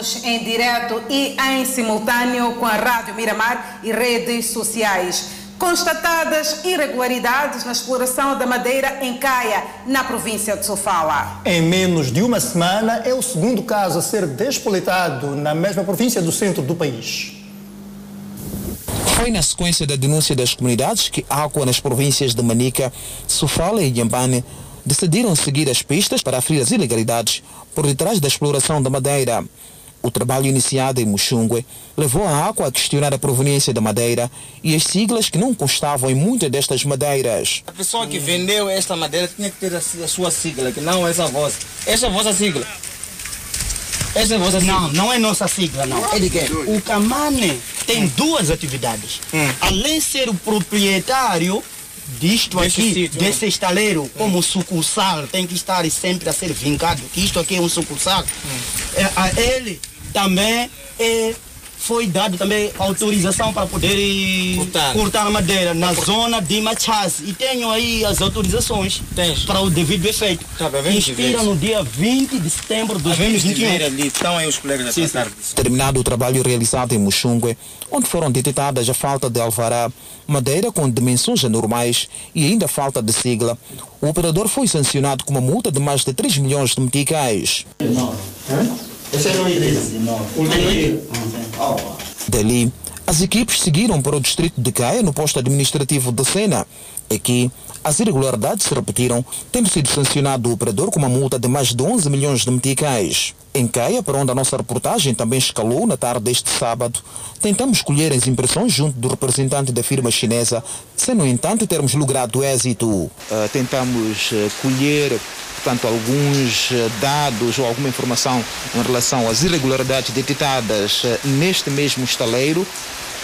Estamos em direto e em simultâneo com a Rádio Miramar e redes sociais. Constatadas irregularidades na exploração da madeira em Caia, na província de Sofala. Em menos de uma semana, é o segundo caso a ser despoletado na mesma província do centro do país. Foi na sequência da denúncia das comunidades que Água nas províncias de Manica, Sofala e Inhambane decidiram seguir as pistas para aferir as ilegalidades por detrás da exploração da madeira. O trabalho iniciado em Muxungue levou a Aqua a questionar a proveniência da madeira e as siglas que não constavam em muitas destas madeiras. A pessoa que vendeu esta madeira tinha que ter a sua sigla, que não essa vossa. Essa é a vossa sigla. Essa é a vossa sigla. Não, não é nossa sigla, não. É de quem? O Kamane tem duas atividades. Além de ser o proprietário disto Desse aqui, sítio, desse estaleiro, como sucursal, tem que estar sempre a ser vincado, que isto aqui é um sucursal. É, a ele também é, foi dado também autorização para poder Cortar. cortar a madeira na zona de Machas. E tenho aí as autorizações Tens. para o devido efeito. Tá, vez. no dia 20 de setembro de Vemos de 2021. ver ali, estão aí os colegas a tratar disso. Terminado o trabalho realizado em Muxungue, onde foram detectadas a falta de alvará, madeira com dimensões anormais e ainda falta de sigla, o operador foi sancionado com uma multa de mais de 3 milhões de meticais. Esse é o endereço. Dali, as equipes seguiram para o distrito de Caia, no posto administrativo de Sena. Aqui, as irregularidades se repetiram, tendo sido sancionado o operador com uma multa de mais de 11 milhões de meticais. Em Caia, para onde a nossa reportagem também escalou na tarde deste sábado, tentamos colher as impressões junto do representante da firma chinesa, sem, no entanto, termos logrado êxito. tentamos eh, colher portanto, alguns eh, dados ou alguma informação em relação às irregularidades detectadas neste mesmo estaleiro.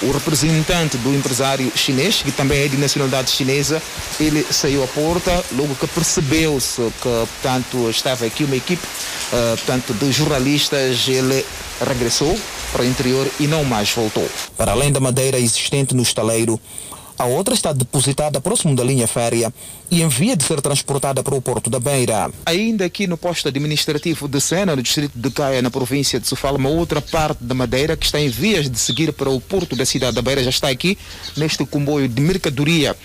O representante do empresário chinês, que também é de nacionalidade chinesa, ele saiu à porta logo que percebeu-se que, portanto, estava aqui uma equipe, eh, portanto, de jornalistas, ele regressou para o interior e não mais voltou. Para além da madeira existente no estaleiro, a outra está depositada próximo da linha férrea e em via de ser transportada para o Porto da Beira. Ainda aqui no posto administrativo de Sena, no distrito de Caia, na província de Sofala, uma outra parte da madeira que está em vias de seguir para o Porto da cidade da Beira já está aqui neste comboio de mercadoria.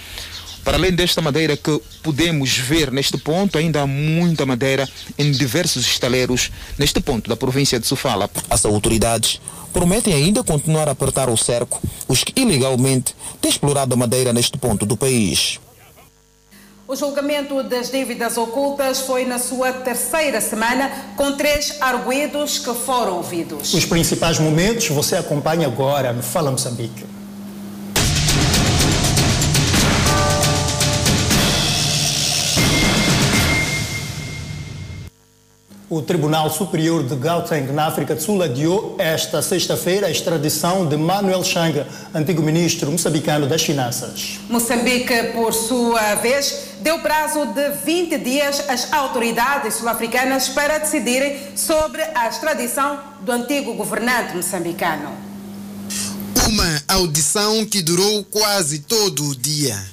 Para além desta madeira que podemos ver neste ponto, ainda há muita madeira em diversos estaleiros neste ponto da província de Sofala. As autoridades prometem ainda continuar a apertar o cerco os que ilegalmente têm explorado a madeira neste ponto do país. O julgamento das dívidas ocultas foi na sua terceira semana, com três arguidos que foram ouvidos. Os principais momentos você acompanha agora no Fala Moçambique. O Tribunal Superior de Gauteng, na África do Sul, adiou esta sexta-feira a extradição de Manuel Changa, antigo ministro moçambicano das Finanças. Moçambique, por sua vez, deu prazo de 20 dias às autoridades sul-africanas para decidirem sobre a extradição do antigo governante moçambicano. Uma audição que durou quase todo o dia.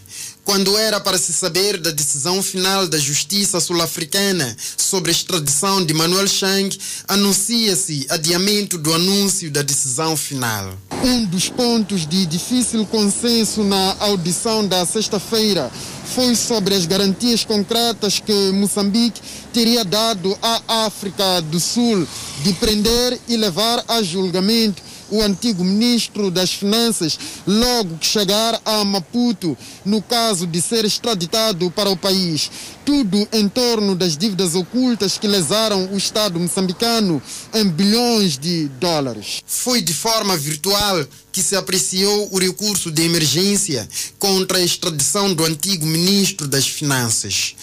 Quando era para se saber da decisão final da justiça sul-africana sobre a extradição de Manuel Chang, anuncia-se adiamento do anúncio da decisão final. Um dos pontos de difícil consenso na audição da sexta-feira foi sobre as garantias concretas que Moçambique teria dado à África do Sul de prender e levar a julgamento o antigo ministro das Finanças logo que chegar a Maputo, no caso de ser extraditado para o país. Tudo em torno das dívidas ocultas que lesaram o Estado moçambicano em bilhões de dólares. Foi de forma virtual que se apreciou o recurso de emergência contra a extradição do antigo ministro das Finanças.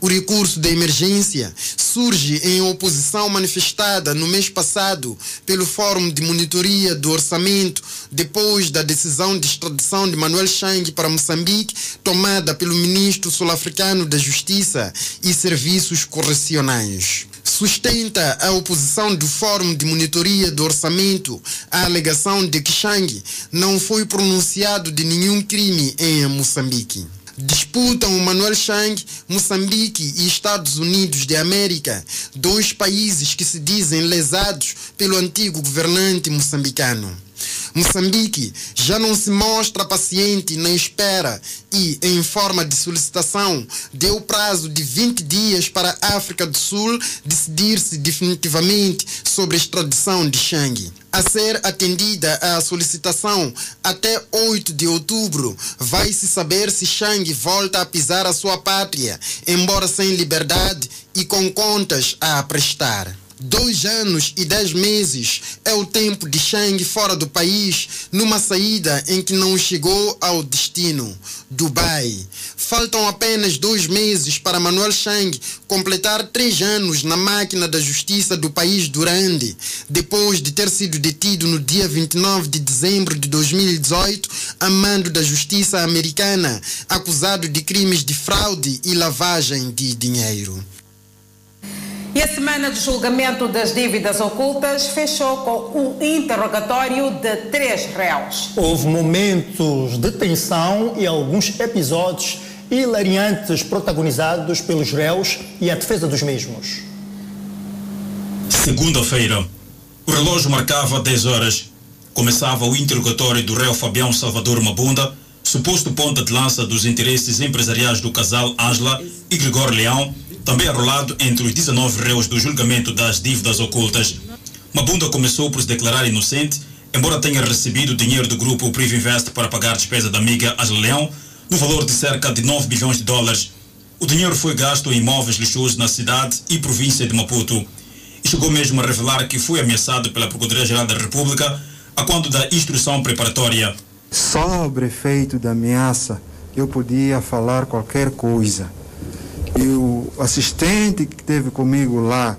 O recurso de emergência surge em oposição manifestada no mês passado pelo Fórum de Monitoria do Orçamento depois da decisão de extradição de Manuel Chang para Moçambique tomada pelo ministro sul-africano da Justiça e Serviços Correcionais sustenta a oposição do Fórum de Monitoria do Orçamento à alegação de que Chang não foi pronunciado de nenhum crime em Moçambique. disputam Manuel Chang, Moçambique e Estados Unidos de América, dois países que se dizem lesados pelo antigo governante moçambicano. Moçambique já não se mostra paciente na espera e, em forma de solicitação, deu prazo de 20 dias para a África do Sul decidir-se definitivamente sobre a extradição de Chang. A ser atendida a solicitação até 8 de outubro, vai-se saber se Chang volta a pisar a sua pátria, embora sem liberdade e com contas a prestar. Dois anos e dez meses é o tempo de Chang fora do país, numa saída em que não chegou ao destino, Dubai. Faltam apenas dois meses para Manuel Chang completar três anos na máquina da justiça do país durante, depois de ter sido detido no dia 29 de dezembro de 2018, a mando da justiça americana, acusado de crimes de fraude e lavagem de dinheiro. E a semana de julgamento das dívidas ocultas fechou com o interrogatório de três réus. Houve momentos de tensão e alguns episódios hilariantes protagonizados pelos réus e a defesa dos mesmos. Segunda-feira, o relógio marcava 10 horas. Começava o interrogatório do réu Fabião Salvador Mabunda, suposto ponta de lança dos interesses empresariais do casal Ângela e Gregório Leão, também arrolado entre os 19 réus do julgamento das dívidas ocultas. Mabunda começou por se declarar inocente, embora tenha recebido dinheiro do grupo Privinvest para pagar a despesa da amiga Ângela Leão, no valor de cerca de 9 bilhões de dólares. O dinheiro foi gasto em imóveis luxuosos na cidade e província de Maputo. E chegou mesmo a revelar que foi ameaçado pela Procuradoria-Geral da República a quando da instrução preparatória. Sobre efeito da ameaça, eu podia falar qualquer coisa. E o assistente que esteve comigo lá,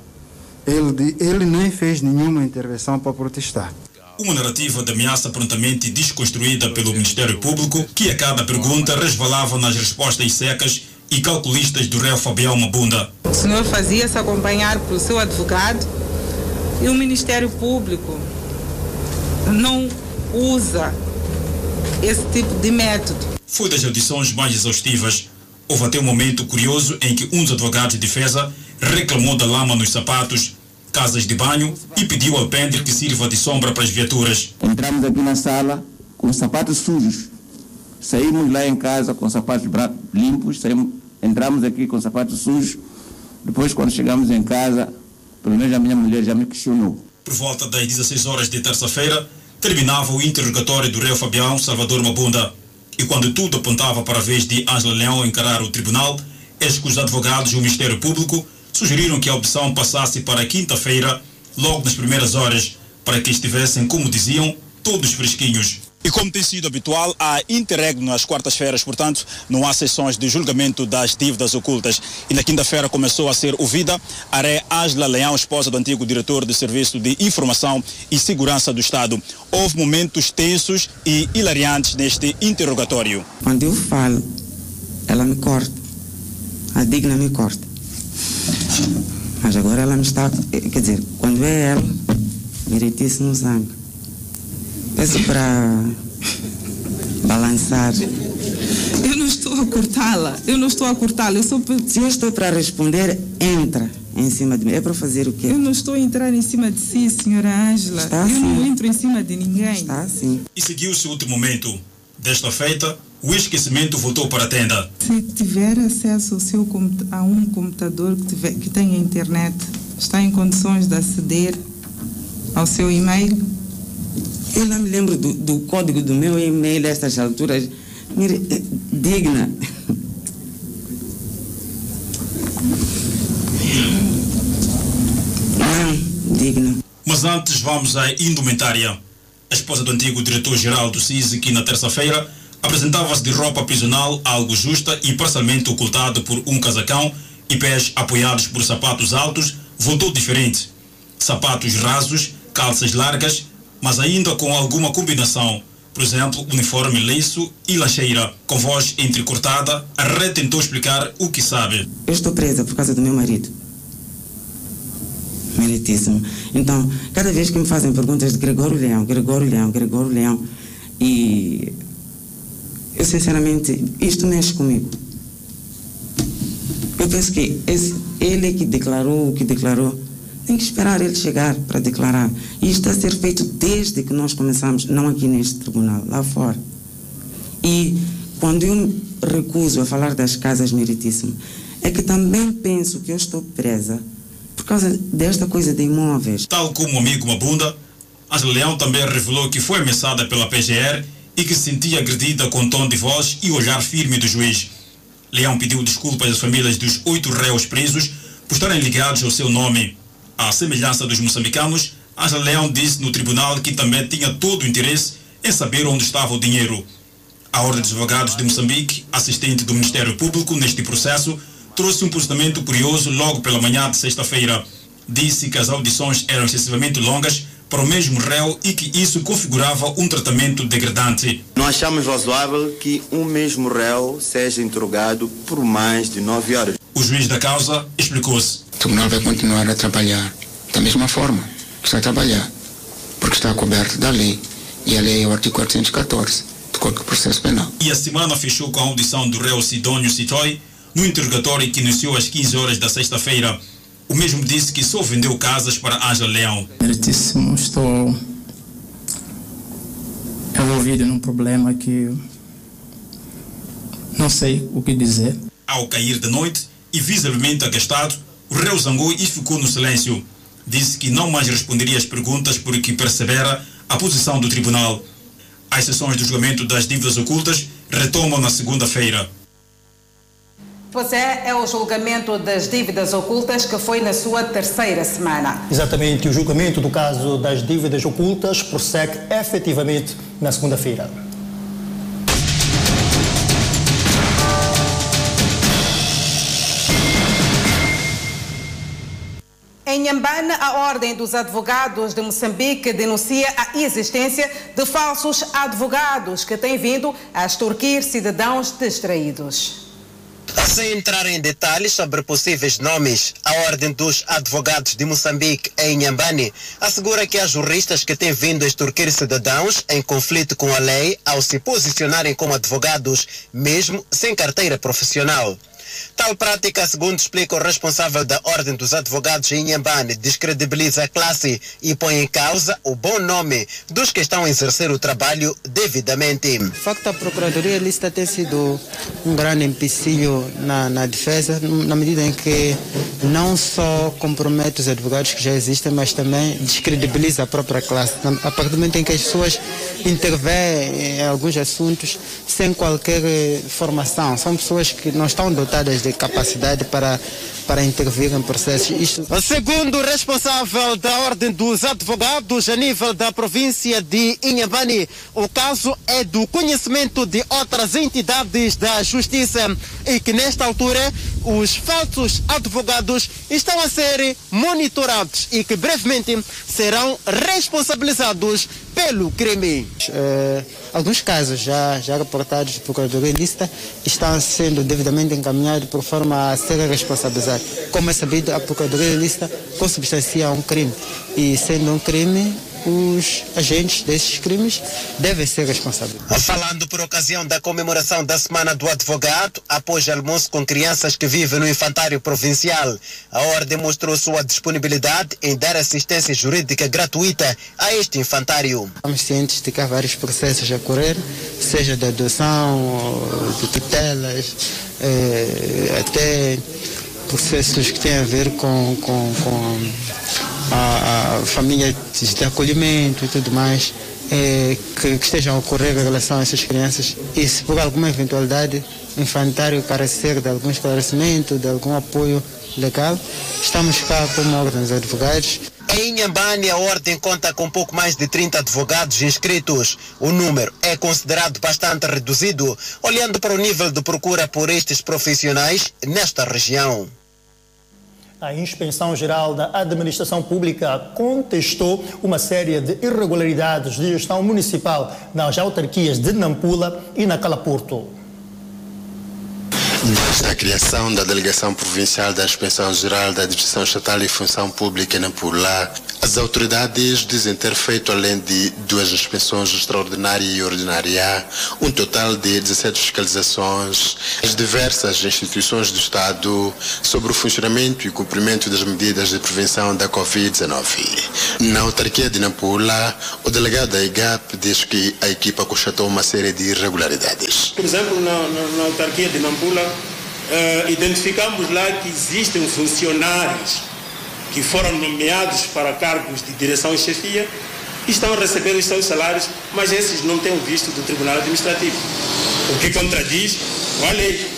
ele, ele nem fez nenhuma intervenção para protestar. Uma narrativa de ameaça prontamente desconstruída pelo Ministério Público, que a cada pergunta resvalava nas respostas secas e calculistas do réu Fabião Mabunda. O senhor fazia-se acompanhar pelo seu advogado e o Ministério Público não usa esse tipo de método. Foi das audições mais exaustivas. Houve até um momento curioso em que um dos advogados de defesa reclamou da lama nos sapatos, casas de banho e pediu ao alpendre que sirva de sombra para as viaturas. Entramos aqui na sala com sapatos sujos. Saímos lá em casa com sapatos limpos, saímos, entramos aqui com sapatos sujos. Depois, quando chegamos em casa, pelo menos a minha mulher já me questionou. Por volta das 16 horas de terça-feira, terminava o interrogatório do réu Fabião Salvador Mabunda. E quando tudo apontava para a vez de Ângela Leão encarar o tribunal, eis que os advogados e o Ministério Público sugeriram que a opção passasse para quinta-feira, logo nas primeiras horas, para que estivessem, como diziam, todos fresquinhos. E como tem sido habitual, há interregno nas quartas-feiras, portanto, não há sessões de julgamento das dívidas ocultas. E na quinta-feira começou a ser ouvida a Ré Ângela Leão, esposa do antigo diretor do Serviço de Informação e Segurança do Estado. Houve momentos tensos e hilariantes neste interrogatório. Quando eu falo, ela me corta. A digna me corta. Mas agora ela me está. Quer dizer, quando é ela, no sangue. Peço para balançar. Eu não estou a cortá-la. Eu não estou a cortá-la. Eu sou. Se eu estou para responder, entra em cima de mim. É para fazer o quê? Eu não estou a entrar em cima de si, senhora Ângela. Está eu assim. não entro em cima de ninguém. Está assim. E seguiu-se outro momento. Desta feita, o esquecimento voltou para a tenda. Se tiver acesso ao seu, a um computador que, tiver, que tenha internet, está em condições de aceder ao seu e-mail? Eu não me lembro do, do código do meu e-mail a estas alturas. Mire, digna. Não, digna. Mas antes vamos à indumentária. A esposa do antigo diretor-geral do CISI, que na terça-feira apresentava-se de roupa prisional, algo justa e parcialmente ocultado por um casacão e pés apoiados por sapatos altos, voltou diferente. Sapatos rasos, calças largas, mas ainda com alguma combinação. Por exemplo, uniforme leiço e lancheira. Com voz entrecortada, a Ré tentou explicar o que sabe. Eu estou presa por causa do meu marido. Meritíssimo. Então, cada vez que me fazem perguntas de Gregório Leão, Gregório Leão, Gregório Leão, e Eu, sinceramente, isto mexe comigo. Eu penso que esse, ele que declarou o que declarou, tem que esperar ele chegar para declarar. E isto está a ser feito desde que nós começamos, não aqui neste tribunal, lá fora. E quando eu recuso a falar das casas meritíssimas, é que também penso que eu estou presa por causa desta coisa de imóveis. Tal como o amigo Mabunda, Angela Leão também revelou que foi ameaçada pela PGR e que se sentia agredida com tom de voz e olhar firme do juiz. Leão pediu desculpas às famílias dos oito réus presos por estarem ligados ao seu nome. À semelhança dos moçambicanos, Angela Leão disse no tribunal que também tinha todo o interesse em saber onde estava o dinheiro. A Ordem dos Advogados de Moçambique, assistente do Ministério Público neste processo, trouxe um posicionamento curioso logo pela manhã de sexta-feira. Disse que as audições eram excessivamente longas para o mesmo réu e que isso configurava um tratamento degradante. Não achamos razoável que um mesmo réu seja interrogado por mais de nove horas. O juiz da causa explicou-se. O tribunal vai continuar a trabalhar da mesma forma que está a trabalhar, porque está coberto da lei. E a lei é o artigo 414 do Código de Processo Penal. E a semana fechou com a audição do réu Sidônio Citoy no interrogatório que iniciou às 15 horas da sexta-feira. O mesmo disse que só vendeu casas para Ângela Leão. Meritíssimo, estou envolvido num problema que não sei o que dizer. Ao cair da noite e visivelmente agastado, o réu zangou e ficou no silêncio. Disse que não mais responderia às perguntas porque percebera a posição do tribunal. As sessões do julgamento das dívidas ocultas retomam na segunda-feira. Pois é, é o julgamento das dívidas ocultas que foi na sua terceira semana. Exatamente, o julgamento do caso das dívidas ocultas prossegue efetivamente na segunda-feira. Em Nhambane, a Ordem dos Advogados de Moçambique denuncia a existência de falsos advogados que têm vindo a extorquir cidadãos distraídos. Sem entrar em detalhes sobre possíveis nomes, a Ordem dos Advogados de Moçambique, em Nhambane, assegura que há juristas que têm vindo a extorquir cidadãos em conflito com a lei ao se posicionarem como advogados, mesmo sem carteira profissional. Tal prática, segundo explica o responsável da Ordem dos Advogados em Inhambane, descredibiliza a classe e põe em causa o bom nome dos que estão a exercer o trabalho devidamente. De facto, a Procuradoria Lista tem sido um grande empecilho na, na defesa, na medida em que não só compromete os advogados que já existem, mas também descredibiliza a própria classe. A partir do momento em que as pessoas intervêm em alguns assuntos sem qualquer formação, são pessoas que não estão dotadas de capacidade para, para intervir em processos. Isto... Segundo o responsável da Ordem dos Advogados a nível da província de Inhambane, o caso é do conhecimento de outras entidades da Justiça e que nesta altura os falsos advogados estão a ser monitorados e que brevemente serão responsabilizados pelo crime. Uh, alguns casos já, já reportados de Procuradoria Ilícita estão sendo devidamente encaminhados por forma a serem responsabilizados. Como é sabido, a Procuradoria Ilícita consubstancia um crime e sendo um crime, os agentes desses crimes devem ser responsáveis. Falando por ocasião da comemoração da Semana do Advogado, após almoço com crianças que vivem no infantário provincial, a Ordem mostrou sua disponibilidade em dar assistência jurídica gratuita a este infantário. Estamos cientes de que há vários processos a correr, seja de adoção, de tutelas, eh, até processos que têm a ver com, com, com a, a família de acolhimento e tudo mais é, que, que, estejam a ocorrer em relação a essas crianças e se por alguma eventualidade infantário carecer de algum esclarecimento, de algum apoio legal, estamos cá como órgãos advogados. Em Inhambane, a Ordem conta com pouco mais de 30 advogados inscritos. O número é considerado bastante reduzido, olhando para o nível de procura por estes profissionais nesta região. A Inspeção Geral da Administração Pública contestou uma série de irregularidades de gestão municipal nas autarquias de Nampula e na Calapurto. Nesta criação da Delegação Provincial da Inspeção Geral da Administração Estatal e Função Pública na Pula, as autoridades dizem ter feito, além de duas inspeções extraordinária e ordinária, um total de 17 fiscalizações às diversas instituições do Estado sobre o funcionamento e cumprimento das medidas de prevenção da Covid-19. Na autarquia de Nampula, o delegado da IGAP diz que a equipa constatou uma série de irregularidades. Por exemplo, na, na, na autarquia de Nampula, eh, identificamos lá que existem funcionários que foram nomeados para cargos de direção e chefia e estão a receber os seus salários, mas esses não têm o visto do Tribunal Administrativo, o que contradiz a lei.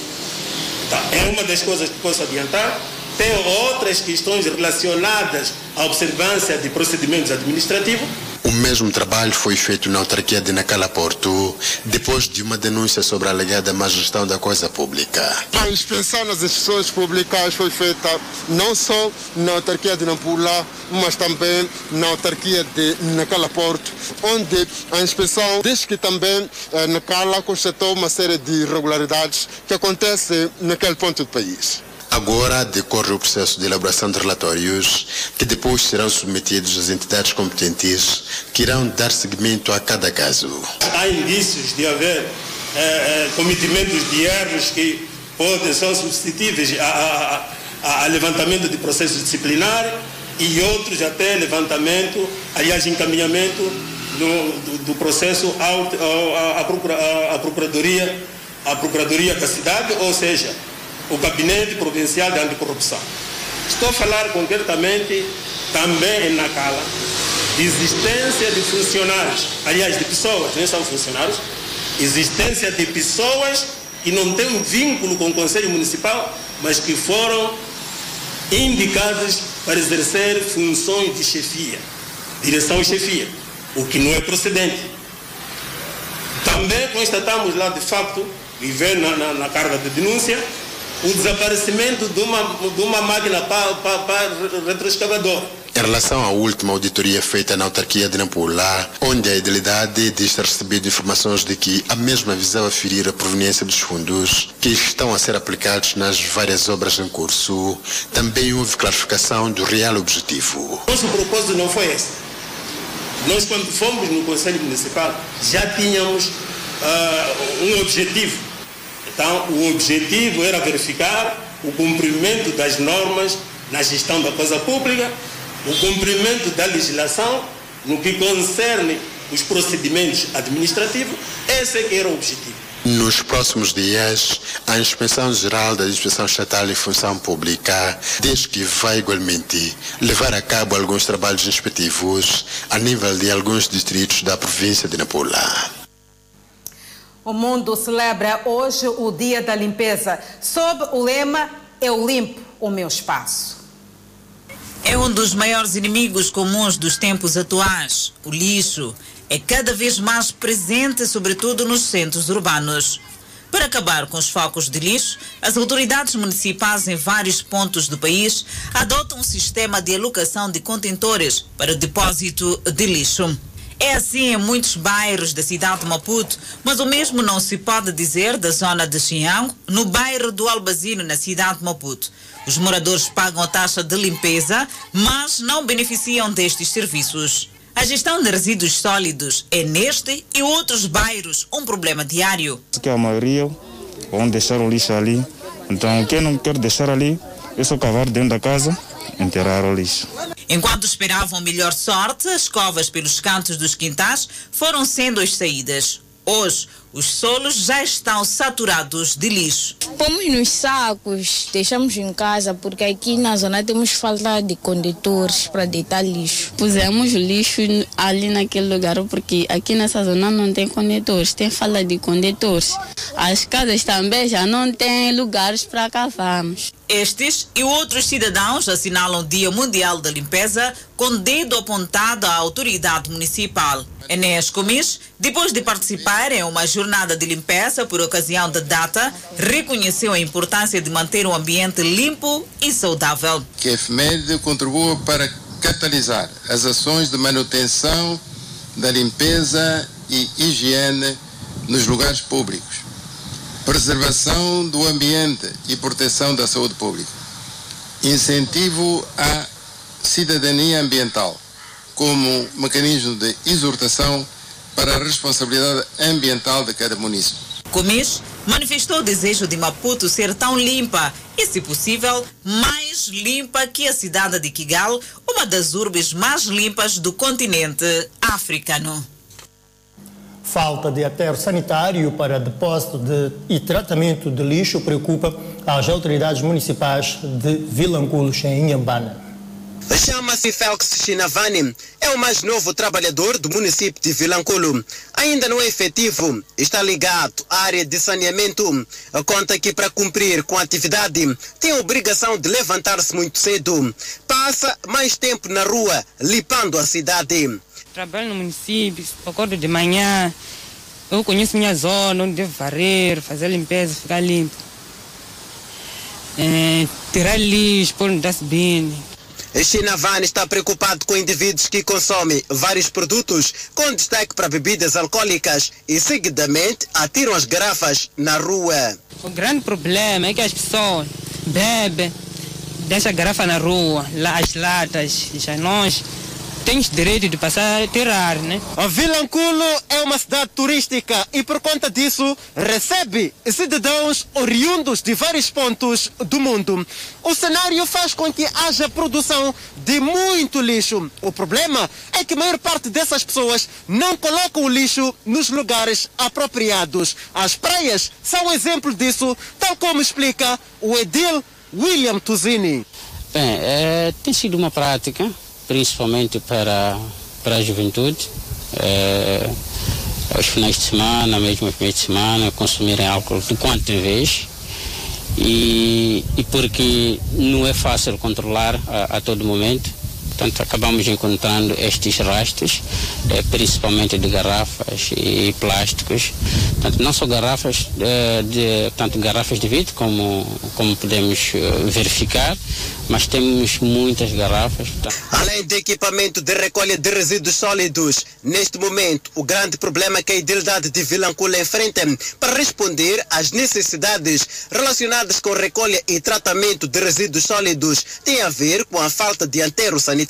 Tá, é uma das coisas que posso adiantar. Tem outras questões relacionadas à observância de procedimentos administrativos o mesmo trabalho foi feito na autarquia de Nacala Porto, depois de uma denúncia sobre a alegada má gestão da coisa pública. A inspeção nas instituições públicas foi feita não só na autarquia de Nampula, mas também na autarquia de Nacala Porto, onde a inspeção diz que também eh, Nacala constatou uma série de irregularidades que acontecem naquele ponto do país. Agora decorre o processo de elaboração de relatórios que depois serão submetidos às entidades competentes que irão dar seguimento a cada caso. Há indícios de haver eh, eh, cometimentos de erros que podem ser substituíveis a, a, a, levantamento de processo disciplinar e outros até levantamento, aliás, encaminhamento do, do, do processo à procura, procuradoria, à procuradoria da cidade, ou seja, o Gabinete Provincial de Anticorrupção. Estou a falar concretamente também em Nacala, de existência de funcionários, aliás, de pessoas, nem são funcionários, existência de pessoas que não têm vínculo com o Conselho Municipal, mas que foram indicadas para exercer funções de chefia, direção e chefia, o que não é procedente. Também constatamos lá, de facto, e na, na, na carga de denúncia, o desaparecimento de uma, de uma máquina para, para, para retroescavador. Em relação à última auditoria feita na autarquia de Nampula, onde a idealidade diz ter recebido informações de que a mesma visava ferir a proveniência dos fundos que estão a ser aplicados nas várias obras em curso, também houve clarificação do real objetivo. Nosso propósito não foi esse. Nós, quando fomos no Conselho Municipal, já tínhamos uh, um objetivo então, o objetivo era verificar o cumprimento das normas na gestão da coisa pública, o cumprimento da legislação no que concerne os procedimentos administrativos. Esse é que era o objetivo. Nos próximos dias, a Inspeção Geral da Inspeção Estatal e Função Pública diz que vai igualmente levar a cabo alguns trabalhos inspectivos a nível de alguns distritos da província de Nampula. O mundo celebra hoje o Dia da Limpeza, sob o lema Eu limpo o meu espaço. É um dos maiores inimigos comuns dos tempos atuais. O lixo é cada vez mais presente, sobretudo nos centros urbanos. Para acabar com os focos de lixo, as autoridades municipais em vários pontos do país adotam um sistema de alocação de contentores para o depósito de lixo. É assim em muitos bairros da cidade de Maputo, mas o mesmo não se pode dizer da zona de Xinhang, no bairro do Albazino, na cidade de Maputo. Os moradores pagam a taxa de limpeza, mas não beneficiam destes serviços. A gestão de resíduos sólidos é neste e outros bairros um problema diário. Que a maioria vão deixar o lixo ali. Então, quem não quer deixar ali, é só cavar dentro da casa enterrar o lixo. Enquanto esperavam melhor sorte, as covas pelos cantos dos quintais foram sendo as saídas. Hoje, os solos já estão saturados de lixo. Pomos nos sacos, deixamos em casa, porque aqui na zona temos falta de condutores para deitar lixo. Pusemos lixo ali naquele lugar, porque aqui nessa zona não tem condutores, tem falta de condutores. As casas também já não têm lugares para cavarmos. Estes e outros cidadãos assinalam o Dia Mundial da Limpeza com dedo apontado à autoridade municipal. Enéas Comis, depois de participar em uma jornada de limpeza por ocasião da data, reconheceu a importância de manter um ambiente limpo e saudável. Que a efeméride contribua para catalisar as ações de manutenção da limpeza e higiene nos lugares públicos preservação do ambiente e proteção da saúde pública, incentivo à cidadania ambiental como mecanismo de exortação para a responsabilidade ambiental de cada município. Comis manifestou o desejo de Maputo ser tão limpa e, se possível, mais limpa que a cidade de Kigali, uma das urbes mais limpas do continente africano. Falta de aterro sanitário para depósito de, e tratamento de lixo preocupa as autoridades municipais de Vilanculos, em Inhambana. Chama-se Felix Chinavani, é o mais novo trabalhador do município de Vilanculo. Ainda não é efetivo, está ligado à área de saneamento. Conta que para cumprir com a atividade tem a obrigação de levantar-se muito cedo. Passa mais tempo na rua, limpando a cidade. Trabalho no município, acordo de manhã, eu conheço minha zona, onde devo varrer, fazer limpeza, ficar limpo. É, tirar lixo, pôr no dustbin. Chinavani está preocupado com indivíduos que consomem vários produtos, com destaque para bebidas alcoólicas e seguidamente atiram as garrafas na rua. O grande problema é que as pessoas bebem, deixam a garrafa na rua, lá as latas, já nós temos direito de passar a tirar, né? A Vilanculo é uma cidade turística e por conta disso recebe cidadãos oriundos de vários pontos do mundo. O cenário faz com que haja produção de muito lixo. O problema é que a maior parte dessas pessoas não colocam o lixo nos lugares apropriados. As praias são um exemplo disso, tal como explica o edil William Tuzini. Bem, é, tem sido uma prática principalmente para, para a juventude. É, aos finais de semana, mesmo aos finais de semana, consumirem álcool de quanto vez. E, e porque não é fácil controlar a, a todo momento. Portanto, acabamos encontrando estes rastros, eh, principalmente de garrafas e plásticos. Portanto, não só garrafas, eh, de, tanto garrafas de vidro, como, como podemos eh, verificar, mas temos muitas garrafas. Além de equipamento de recolha de resíduos sólidos, neste momento o grande problema que a idilidade de Vilancula enfrenta para responder às necessidades relacionadas com recolha e tratamento de resíduos sólidos tem a ver com a falta de aterro sanitário.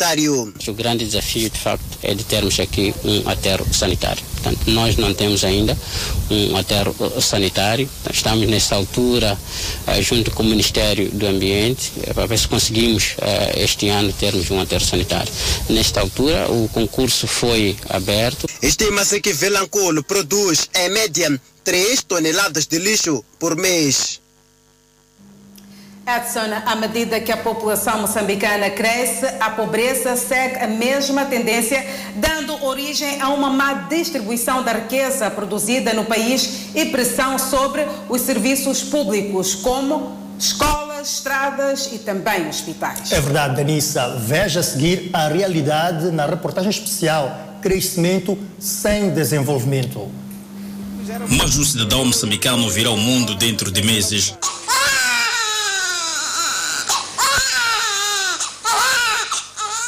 O grande desafio, de facto, é de termos aqui um aterro sanitário. Portanto, nós não temos ainda um aterro sanitário. Estamos nessa altura, junto com o Ministério do Ambiente, para ver se conseguimos este ano termos um aterro sanitário. Nesta altura, o concurso foi aberto. Estima-se que Vilanculo produz, em média, 3 toneladas de lixo por mês. Edson, à medida que a população moçambicana cresce, a pobreza segue a mesma tendência, dando origem a uma má distribuição da riqueza produzida no país e pressão sobre os serviços públicos, como escolas, estradas e também hospitais. É verdade, Danissa. Veja a seguir a realidade na reportagem especial Crescimento sem Desenvolvimento. Mas o cidadão moçambicano virá ao mundo dentro de meses.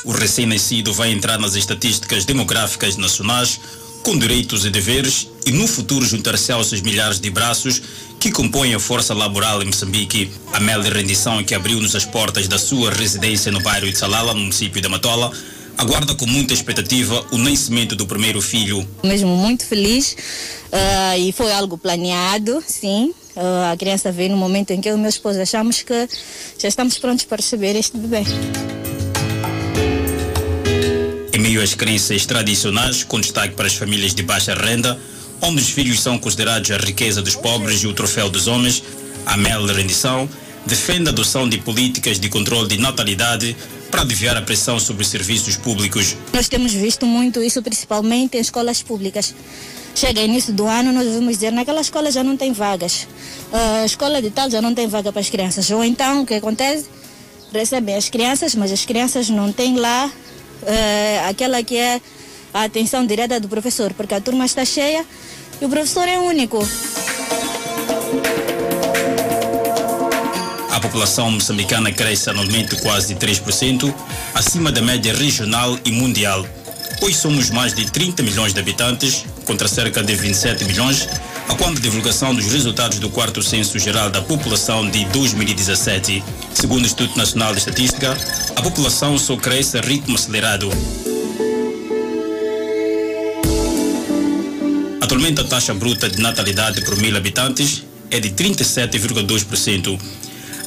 O recém-nascido vai entrar nas estatísticas demográficas nacionais com direitos e deveres e no futuro juntar-se aos seus milhares de braços que compõem a força laboral em Moçambique. A mel de rendição que abriu-nos as portas da sua residência no bairro de Salala, no município de Matola, aguarda com muita expectativa o nascimento do primeiro filho. Mesmo muito feliz uh, e foi algo planeado, sim. Uh, a criança veio no momento em que eu e meu esposo achamos que já estamos prontos para receber este bebê. Às crenças tradicionais, com destaque para as famílias de baixa renda, onde os filhos são considerados a riqueza dos pobres e o troféu dos homens, a Mel Rendição defende a adoção de políticas de controle de natalidade para aliviar a pressão sobre os serviços públicos. Nós temos visto muito isso, principalmente em escolas públicas. Chega início do ano, nós vamos dizer, naquela escola já não tem vagas. A escola de tal já não tem vaga para as crianças. Ou então, o que acontece? Recebem as crianças, mas as crianças não têm lá uh, aquela que é a atenção direta do professor, porque a turma está cheia e o professor é único. A população moçambicana cresce anualmente quase 3%, acima da média regional e mundial. Hoje somos mais de 30 milhões de habitantes, contra cerca de 27 milhões, a quando divulgação dos resultados do quarto censo geral da população de 2017. Segundo o Instituto Nacional de Estatística, a população só cresce a ritmo acelerado. Atualmente a taxa bruta de natalidade por mil habitantes é de 37,2%.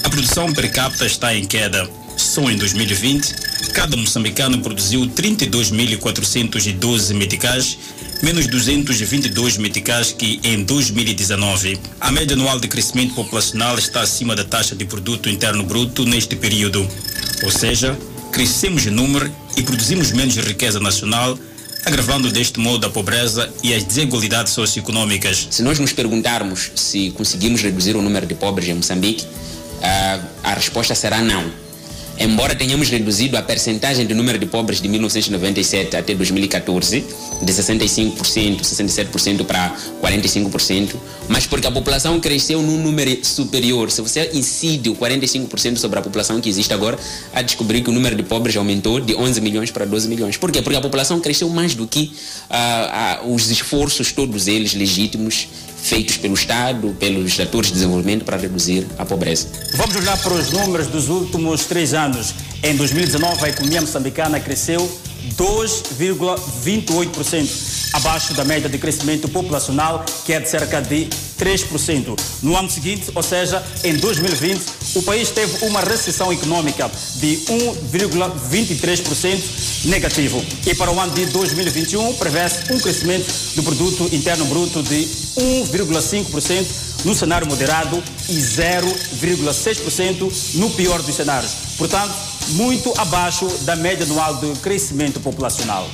A produção per capita está em queda. Só em 2020, cada moçambicano produziu 32.412 meticais, menos 222 meticais que em 2019. A média anual de crescimento populacional está acima da taxa de produto interno bruto neste período. Ou seja, crescemos em número e produzimos menos riqueza nacional, agravando deste modo a pobreza e as desigualdades socioeconômicas. Se nós nos perguntarmos se conseguimos reduzir o número de pobres em Moçambique, a, a resposta será não. Embora tenhamos reduzido a percentagem de número de pobres de 1997 até 2014, de 65%, 67% para 45%, mas porque a população cresceu num número superior. Se você incide o 45% sobre a população que existe agora, a descobrir que o número de pobres aumentou de 11 milhões para 12 milhões. Por quê? Porque a população cresceu mais do que ah, ah, os esforços, todos eles legítimos, feitos pelo Estado, pelos atores de desenvolvimento para reduzir a pobreza. Vamos olhar para os números dos últimos três anos. Em 2019, a economia moçambicana cresceu 2,28%, abaixo da média de crescimento populacional, que é de cerca de 3%. No ano seguinte, ou seja, em 2020, o país teve uma recessão econômica de 1,23% negativo. E para o ano de 2021, prevê-se um crescimento do produto interno bruto de 1,5% no cenário moderado e 0,6% no pior dos cenários. Portanto, muito abaixo da média anual de crescimento populacional.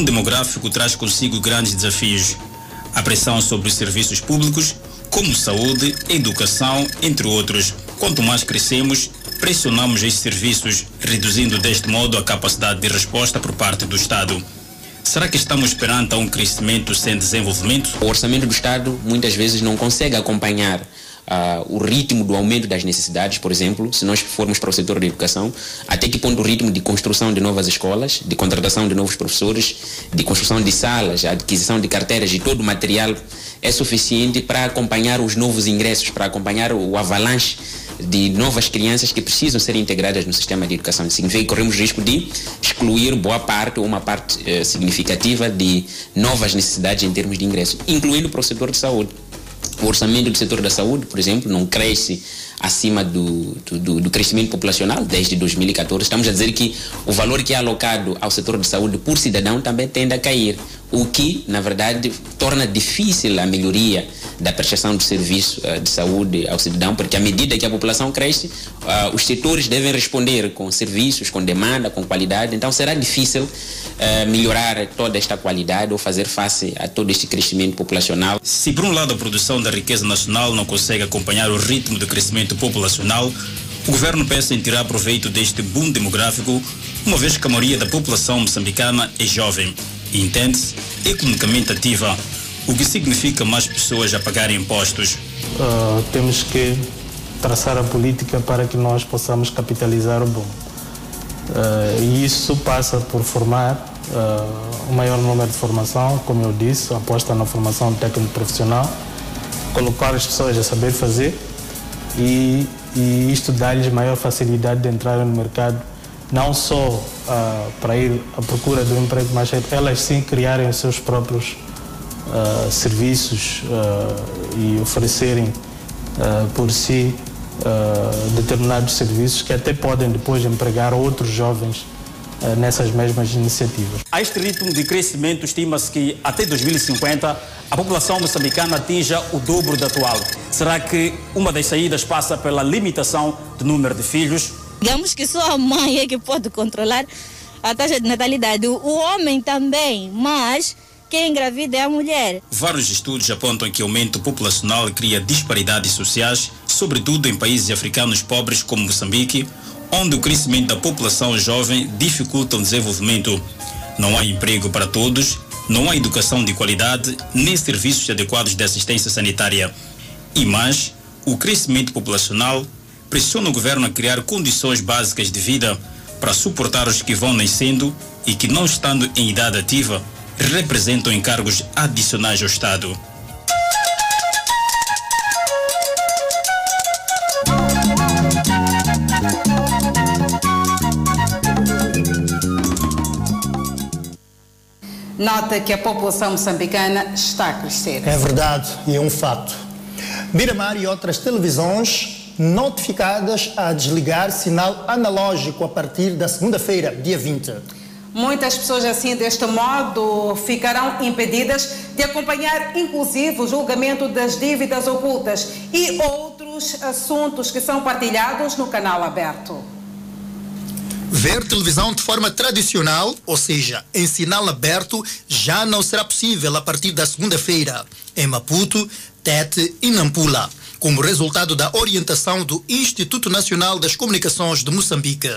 Boom demográfico traz consigo grandes desafios. A pressão sobre os serviços públicos, como saúde, educação, entre outros. Quanto mais crescemos, pressionamos esses serviços, reduzindo deste modo a capacidade de resposta por parte do Estado. Será que estamos perante a um crescimento sem desenvolvimento? O orçamento do Estado muitas vezes não consegue acompanhar O ritmo do aumento das necessidades, por exemplo, se nós formos para o setor da educação, até que ponto o ritmo de construção de novas escolas, de contratação de novos professores, de construção de salas, adquisição de carteiras e todo o material é suficiente para acompanhar os novos ingressos, para acompanhar o avalanche de novas crianças que precisam ser integradas no sistema de educação. Significa que corremos risco de excluir boa parte ou uma parte eh, significativa de novas necessidades em termos de ingresso, incluindo para o setor de saúde. O orçamento do setor da saúde, por exemplo, não cresce acima do, do, do, crescimento populacional desde 2014. Estamos a dizer que o valor que é alocado ao setor de saúde por cidadão também tende a cair, o que, na verdade, torna difícil a melhoria da prestação do serviço uh, de saúde ao cidadão, porque à medida que a população cresce, uh, os setores devem responder com serviços, com demanda, com qualidade, então será difícil uh, melhorar toda esta qualidade ou fazer face a todo este crescimento populacional. Se por um lado a produção da riqueza nacional não consegue acompanhar o ritmo de crescimento populacional, o governo pensa em tirar proveito deste boom demográfico, uma vez que a maioria da população moçambicana é jovem entende-se economicamente ativa, o que significa mais pessoas a pagarem impostos. Uh, temos que traçar a política para que nós possamos capitalizar o boom. Uh, e isso passa por formar uh, o maior número de formação, como eu disse, aposta na formação técnico profissional, colocar as pessoas a saber fazer e, e isto dá-lhes maior facilidade de entrar no mercado, não só uh, para ir à procura do emprego, mas elas sim criarem os seus próprios uh, serviços uh, e oferecerem por si determinados serviços que até podem depois empregar outros jovens nessas mesmas iniciativas. A este ritmo de crescimento, estima-se que até 2050 a população moçambicana atinja o dobro da atual. Será que uma das saídas passa pela limitação do número de filhos? Digamos que só a mãe é que pode controlar a taxa de natalidade. O homem também, mas quem engravida é a mulher. Vários estudos apontam que o aumento populacional cria disparidades sociais, sobretudo em países africanos pobres como Moçambique, onde o crescimento da população jovem dificulta o desenvolvimento. Não há emprego para todos não há educação de qualidade nem serviços adequados de assistência sanitária. E mais, o crescimento populacional pressiona o governo a criar condições básicas de vida para suportar os que vão nascendo e que, não estando em idade ativa, representam encargos adicionais ao Estado. Nota que a população moçambicana está a crescer. É verdade e é um fato. Miramar e outras televisões notificadas a desligar sinal analógico a partir da segunda-feira, dia 20. Muitas pessoas assim, deste modo, ficarão impedidas de acompanhar, inclusive, o julgamento das dívidas ocultas e outros assuntos que são partilhados no canal aberto. Ver televisão de forma tradicional, ou seja, em sinal aberto, já não será possível a partir da segunda-feira, em Maputo, Tete e Nampula, como resultado da orientação do Instituto Nacional das Comunicações de Moçambique.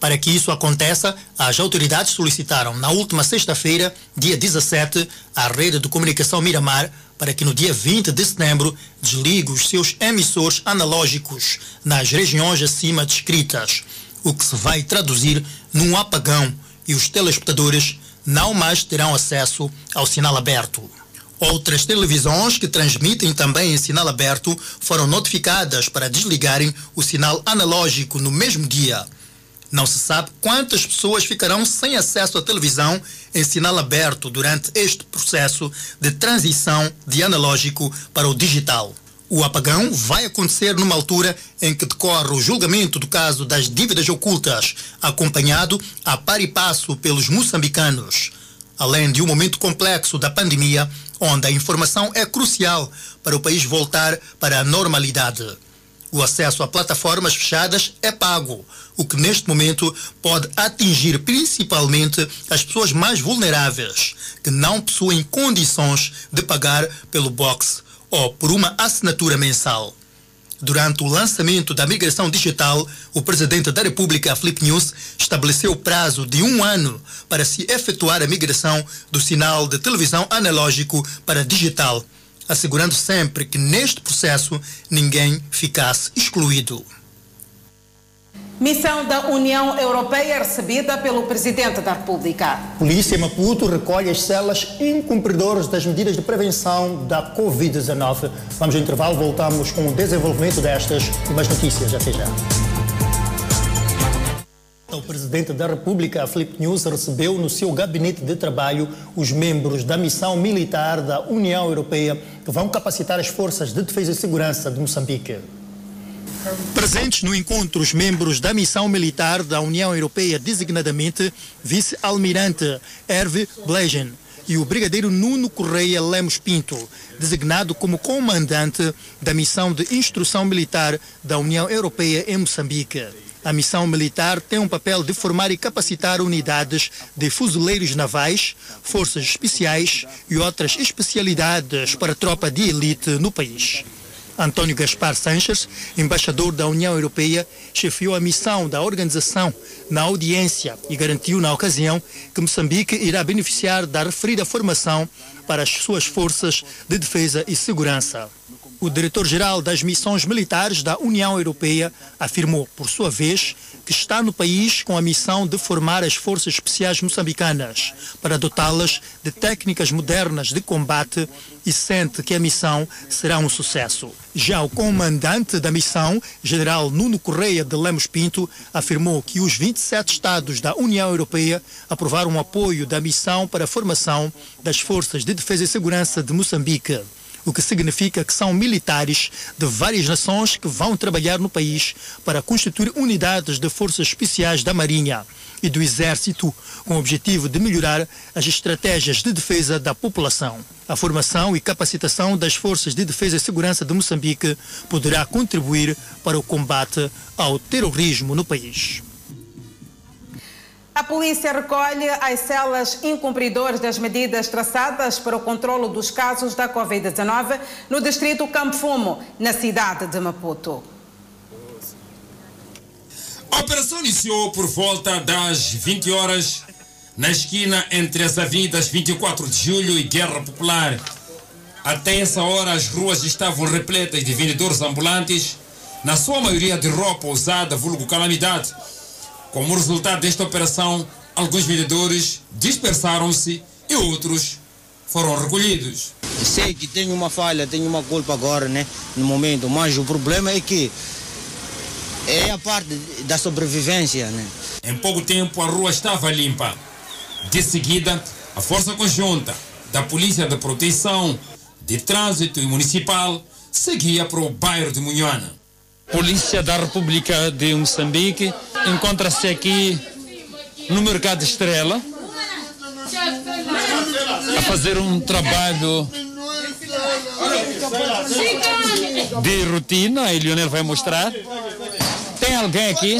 Para que isso aconteça, as autoridades solicitaram na última sexta-feira, dia 17, à rede de comunicação Miramar para que no dia 20 de setembro desligue os seus emissores analógicos nas regiões acima descritas o que se vai traduzir num apagão e os telespectadores não mais terão acesso ao sinal aberto. Outras televisões que transmitem também em sinal aberto foram notificadas para desligarem o sinal analógico no mesmo dia. Não se sabe quantas pessoas ficarão sem acesso à televisão em sinal aberto durante este processo de transição de analógico para o digital. O apagão vai acontecer numa altura em que decorre o julgamento do caso das dívidas ocultas, acompanhado a par e passo pelos moçambicanos. Além de um momento complexo da pandemia, onde a informação é crucial para o país voltar para a normalidade. O acesso a plataformas fechadas é pago, o que neste momento pode atingir principalmente as pessoas mais vulneráveis, que não possuem condições de pagar pelo box ou por uma assinatura mensal. Durante o lançamento da migração digital, o presidente da República, Flip News, estabeleceu o prazo de um ano para se efetuar a migração do sinal de televisão analógico para digital, assegurando sempre que neste processo ninguém ficasse excluído. Missão da União Europeia recebida pelo Presidente da República. Polícia Maputo recolhe as celas incumpridores das medidas de prevenção da Covid-19. Vamos ao intervalo, voltamos com o desenvolvimento destas e mais notícias. Até já. O Presidente da República, Felipe News, recebeu no seu gabinete de trabalho os membros da missão militar da União Europeia que vão capacitar as forças de defesa e segurança de Moçambique. Presentes no encontro, os membros da missão militar da União Europeia, designadamente vice-almirante Hervé Blegen e o brigadeiro Nuno Correia Lemos Pinto, designado como comandante da missão de instrução militar da União Europeia em Moçambique. A missão militar tem um papel de formar e capacitar unidades de fuzileiros navais, forças especiais e outras especialidades para a tropa de elite no país. António Gaspar Sanches, embaixador da União Europeia, chefiou a missão da organização na audiência e garantiu, na ocasião, que Moçambique irá beneficiar da referida formação para as suas forças de defesa e segurança. O diretor-geral das missões militares da União Europeia afirmou, por sua vez, que está no país com a missão de formar as forças especiais moçambicanas para dotá-las de técnicas modernas de combate e sente que a missão será um sucesso. Já o comandante da missão, general Nuno Correia de Lemos Pinto, afirmou que os 27 Estados da União Europeia aprovaram o apoio da missão para a formação das forças de defesa e segurança de Moçambique o que significa que são militares de várias nações que vão trabalhar no país para constituir unidades de forças especiais da Marinha e do Exército, com o objetivo de melhorar as estratégias de defesa da população. A formação e capacitação das forças de defesa e segurança de Moçambique poderá contribuir para o combate ao terrorismo no país. A polícia recolhe as celas incumpridores das medidas traçadas para o controlo dos casos da Covid-19 no distrito Campo Fumo, na cidade de Maputo. A operação iniciou por volta das 20 horas na esquina entre as avenidas 24 de Julho e Guerra Popular. Até essa hora, as ruas estavam repletas de vendedores ambulantes, na sua maioria de roupa usada, vulgo calamidade. Como resultado desta operação, alguns vendedores dispersaram-se e outros foram recolhidos. Sei que tenho uma falha, tenho uma culpa agora, né, no momento, mas o problema é que é a parte da sobrevivência, né? Em pouco tempo, a rua estava limpa. De seguida, a força conjunta da Polícia de Proteção, de Trânsito e Municipal seguia para o bairro de Munhana. Polícia da República de Moçambique encontra-se aqui no Mercado Estrela a fazer um trabalho de rotina, e Leonel vai mostrar. Tem alguém aqui?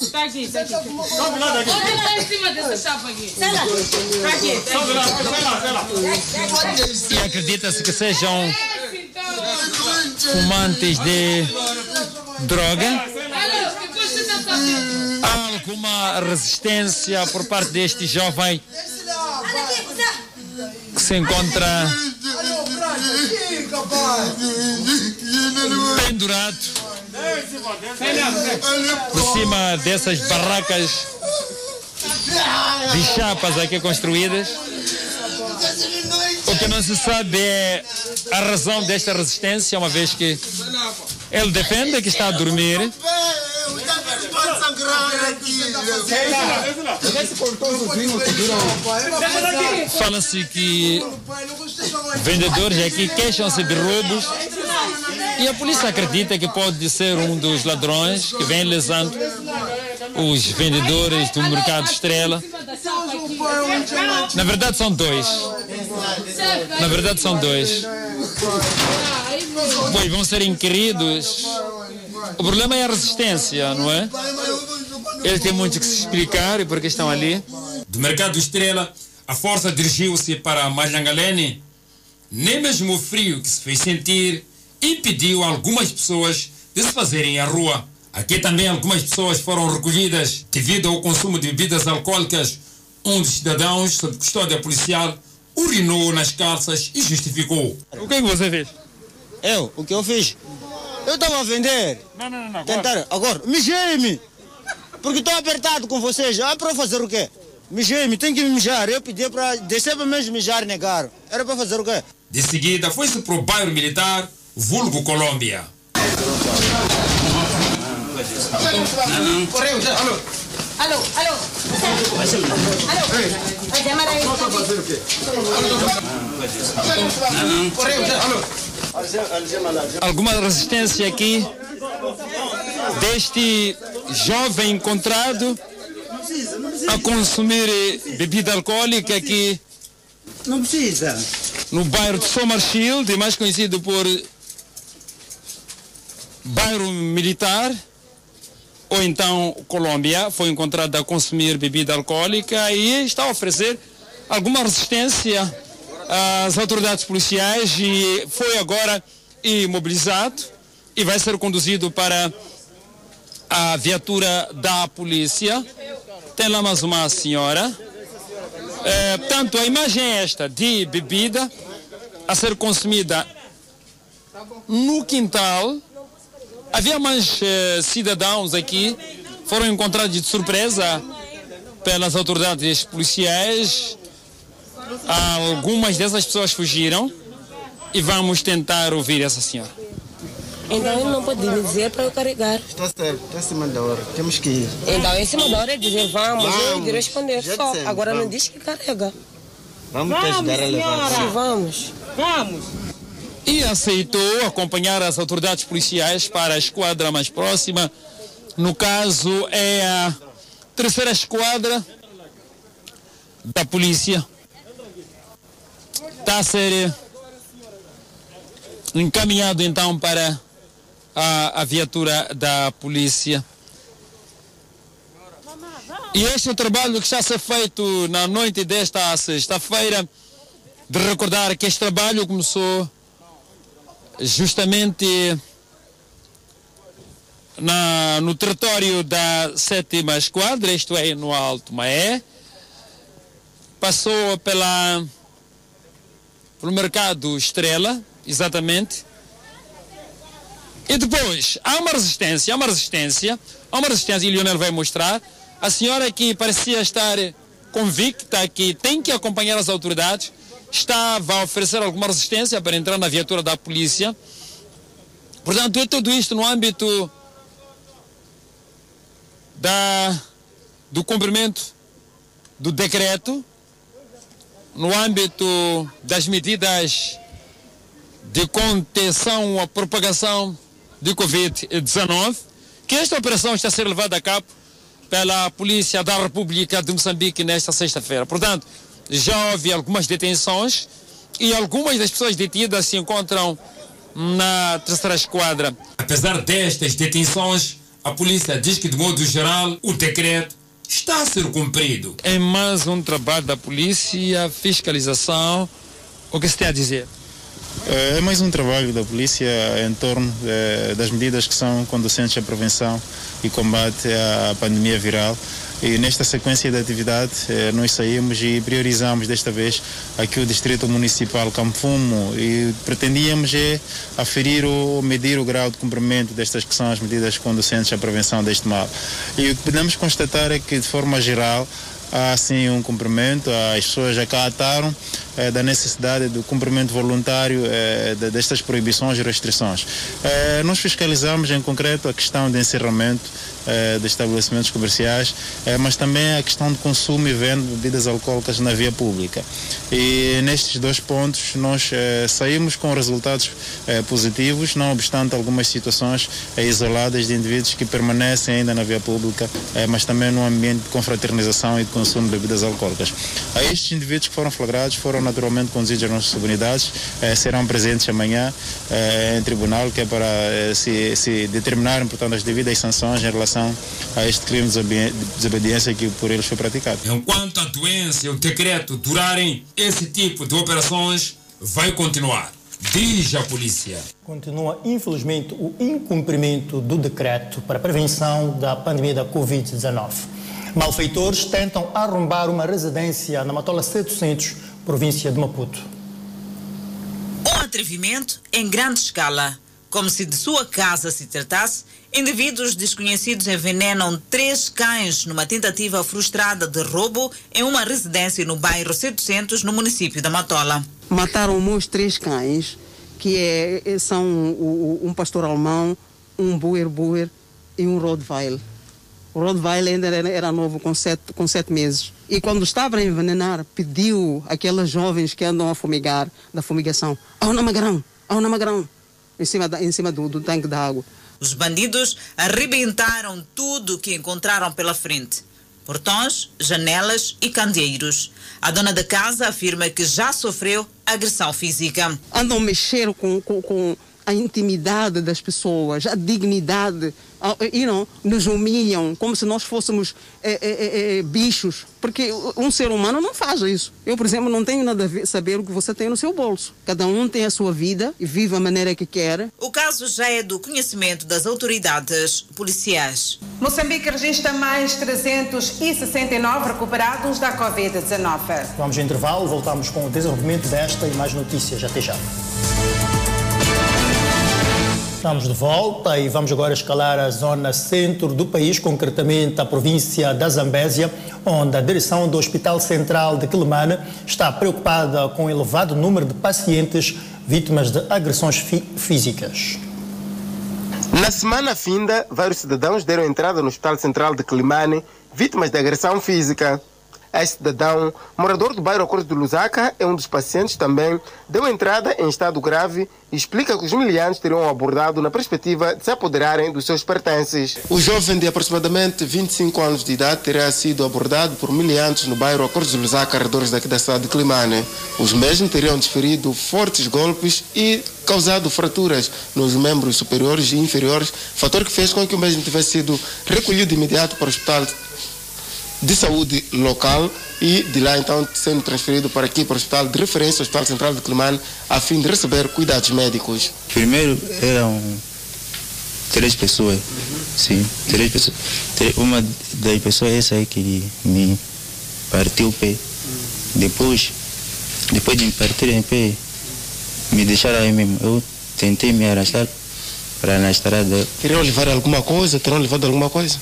Está aqui, está aqui. Olha lá aqui. Aqui, está aqui. E acredita-se que sejam fumantes de droga. Há alguma resistência por parte deste jovem que se encontra pendurado por cima dessas barracas de chapas aqui construídas. O que não se sabe é a razão desta resistência, uma vez que ele defende que está a dormir. Fala-se que vendedores aqui queixam-se de roubos e a polícia acredita que pode ser um dos ladrões que vem lesando os vendedores do mercado Estrela. Na verdade são dois. Na verdade são dois. Pois vão ser inquiridos. O problema é a resistência, não é? Eles têm muito que se explicar e porque estão ali. Do mercado Estrela, a força dirigiu-se para Majangalene. Nem mesmo o frio que se fez sentir impediu algumas pessoas de se fazerem à rua. Aqui também algumas pessoas foram recolhidas devido ao consumo de bebidas alcoólicas. Um dos cidadãos, sob custódia policial, urinou nas calças e justificou. O que é que você fez? Eu? O que eu fiz? Eu estava a vender. Não, não, não. Tentar. Agora, mijei-me. Porque estou apertado com vocês. É para fazer o quê? Mijei-me, tem que me mijar. Eu pedi para descer para mesmo mijar e negaram. Era para fazer o quê? De seguida, foi-se para o bairro militar, vulgo Colômbia. Correu já. Alô. Alô, alô. Alô. Vai chamar aí. Correu já. Alô. Alguma resistência aqui deste jovem encontrado a consumir bebida alcoólica aqui Não precisa. no bairro de Somerfield, mais conhecido por bairro militar, ou então Colômbia, foi encontrado a consumir bebida alcoólica e está a oferecer alguma resistência às autoridades policiais e foi agora imobilizado e vai ser conduzido para a viatura da polícia. Tem lá mais uma senhora. É, portanto, a imagem é esta de bebida a ser consumida no quintal. Havia mais eh, cidadãos aqui, foram encontrados de surpresa pelas autoridades policiais. Algumas dessas pessoas fugiram e vamos tentar ouvir essa senhora. Então ele não pode me dizer para eu carregar. Está certo, está acima da hora. Temos que ir. Então em cima da hora é dizer vamos, eu Vamos. de responder Já só. dissemos, Agora não vamos. diz que carrega. Vamos te ajudar a levar. Sim, vamos. Vamos. e aceitou acompanhar as autoridades policiais para a esquadra mais próxima. No caso, é a terceira esquadra da polícia. Está a ser encaminhado então para a, a viatura da polícia. E este é o trabalho que está a ser feito na noite desta sexta-feira. De recordar que este trabalho começou justamente na, no território da sétima esquadra, isto é, no Alto Maé. Passou pela pelo mercado Estrela, exatamente. E depois, há uma resistência, há uma resistência, há uma resistência, e Lionel vai mostrar. A senhora que parecia estar convicta que tem que acompanhar as autoridades, estava a oferecer alguma resistência para entrar na viatura da polícia. Portanto, é tudo isto no âmbito da, do cumprimento do decreto, no âmbito das medidas de contenção à propagação de Covid-19, que esta operação está a ser levada a cabo pela Polícia da República de Moçambique nesta sexta-feira. Portanto, já houve algumas detenções e algumas das pessoas detidas se encontram na terceira esquadra. Apesar destas detenções, a polícia diz que, de modo geral, o decreto está a ser cumprido. É mais um trabalho da polícia, fiscalização. O que se tem a dizer? É mais um trabalho da polícia em torno eh, das medidas que são conducentes à prevenção e combate à pandemia viral. E nesta sequência de atividade, eh, nós saímos e priorizamos desta vez aqui o Distrito Municipal Camfumo e pretendíamos é aferir ou medir o grau de cumprimento destas que são as medidas conducentes à prevenção deste mal. E o que podemos constatar é que, de forma geral, há sim um cumprimento, as pessoas acataram eh, da necessidade do cumprimento voluntário eh, de, destas proibições e restrições. Eh, nós fiscalizamos em concreto a questão de encerramento de estabelecimentos comerciais, mas também a questão de consumo e venda de bebidas alcoólicas na via pública. E nestes dois pontos nós saímos com resultados positivos, não obstante algumas situações isoladas de indivíduos que permanecem ainda na via pública, mas também num ambiente de confraternização e de consumo de bebidas alcoólicas. A estes indivíduos que foram flagrados foram naturalmente conduzidos às nossas unidades, serão presentes amanhã em tribunal, que é para se, se determinarem, portanto, as devidas sanções em relação relação a este crime de desobediência que por eles foi praticado. Enquanto a doença e o decreto durarem, esse tipo de operações vai continuar. Diz a polícia. Continua, infelizmente, o incumprimento do decreto para a prevenção da pandemia da Covid-19. Malfeitores tentam arrombar uma residência na Matola 700, província de Maputo. Um atrevimento em grande escala. Como se de sua casa se tratasse, Indivíduos desconhecidos envenenam três cães numa tentativa frustrada de roubo em uma residência no bairro 700, no município da Matola. Mataram meus três cães, que é, são um pastor alemão, um Boer Boer e um Rottweiler. O Rottweiler ainda era, era novo, com sete, com sete meses. E quando estava a envenenar, pediu aquelas jovens que andam a fumigar, da fumigação, ao namagrão, ao namagrão, em cima, da, em cima do, do tanque da água. Os bandidos arrebentaram tudo que encontraram pela frente: portões, janelas e candeeiros. A dona da casa afirma que já sofreu agressão física. Andam a mexer com, com, com a intimidade das pessoas, a dignidade you know, nos humilham como se nós fôssemos é, é, é, bichos. Porque um ser humano não faz isso. Eu, por exemplo, não tenho nada a ver, saber o que você tem no seu bolso. Cada um tem a sua vida e vive a maneira que quer. O caso já é do conhecimento das autoridades policiais. Moçambique registra mais 369 recuperados da Covid-19. Vamos ao intervalo, voltamos com o desenvolvimento desta e mais notícias. Até já. Estamos de volta e vamos agora escalar a zona centro do país, concretamente a província da Zambésia, onde a direção do Hospital Central de Quelimane está preocupada com o elevado número de pacientes vítimas de agressões fí físicas. Na semana finda, vários cidadãos deram entrada no Hospital Central de Quelimane vítimas de agressão física. Este cidadão, morador do bairro Acordo de Lusaka, é um dos pacientes também, deu entrada em estado grave e explica que os milianos teriam abordado na perspectiva de se apoderarem dos seus pertences. O jovem de aproximadamente 25 anos de idade terá sido abordado por miliantes no bairro Acordo de Lusaka, arredores daqui da cidade de Climane. Os mesmos teriam desferido fortes golpes e causado fraturas nos membros superiores e inferiores, fator que fez com que o mesmo tivesse sido recolhido de imediato para o hospital de saúde local e de lá então sendo transferido para aqui para o hospital de referência, o Hospital Central de Climane, a fim de receber cuidados médicos. Primeiro eram três pessoas, sim, três pessoas. Uma das pessoas é essa aí que me partiu o pé. Depois, depois de me partir em pé, me deixaram aí mesmo. Eu tentei me arrastar para na estrada. Queriam levar alguma coisa? Terão levado alguma coisa?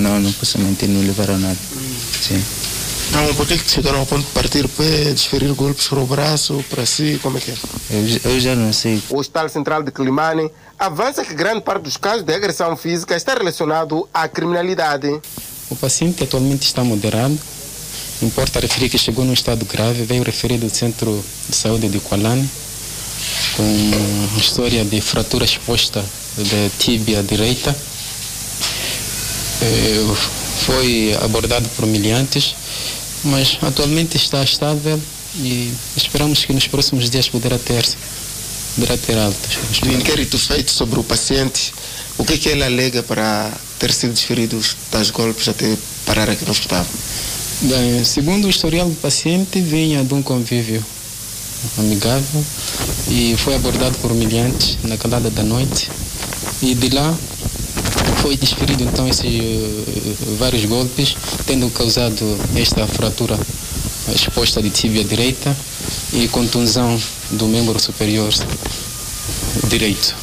Não, não posso mentir, não levaram nada. Sim. Não, por que que chegaram ao ponto de partir o pé, desferir golpes para o braço, para si, como é que é? Eu, eu já não sei. O Hospital Central de Quilimane avança que grande parte dos casos de agressão física está relacionado à criminalidade. O paciente atualmente está moderado. Importa referir que chegou num estado grave, veio referido do Centro de Saúde de Kualane, com uma história de fratura exposta da tíbia direita. Eh, Foi abordado por miliantes, mas atualmente está estável e esperamos que nos próximos dias poderá ter, poderá ter altas. Do inquérito feito sobre o paciente, o que, que ele alega para ter sido desferido tais golpes até parar aqui no hospital? Bem, segundo o historial do paciente, vinha de um convívio amigável e foi abordado por humilhantes na calada da noite e de lá foi desferido então esses eh, vários golpes, tendo causado esta fratura exposta de tíbia direita e contusão do membro superior direito.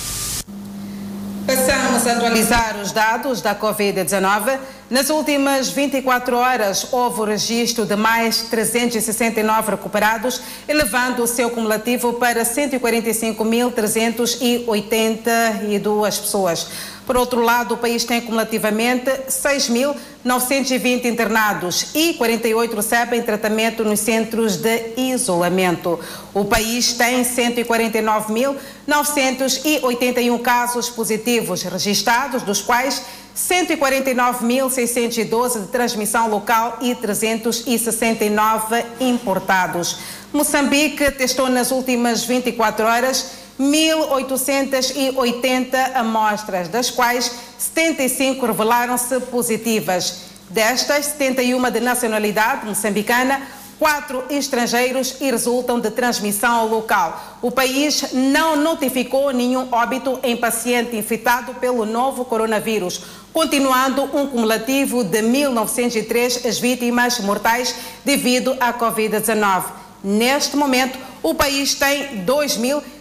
Passamos a atualizar os dados da Covid-19. Nas últimas 24 horas, houve o registro de mais 369 recuperados, elevando o seu cumulativo para 145.382 pessoas. Por outro lado, o país tem cumulativamente 6.920 internados e 48 recebem tratamento nos centros de isolamento. O país tem 149.981 casos positivos registrados, dos quais 149.612 de transmissão local e 369 importados. Moçambique testou nas últimas 24 horas 1.880 amostras, das quais 75 revelaram-se positivas. Destas, 71 de nacionalidade moçambicana, quatro estrangeiros e resultam de transmissão local. O país não notificou nenhum óbito em paciente infectado pelo novo coronavírus, continuando um cumulativo de 1.903 as vítimas mortais devido à Covid-19. Neste momento, o país tem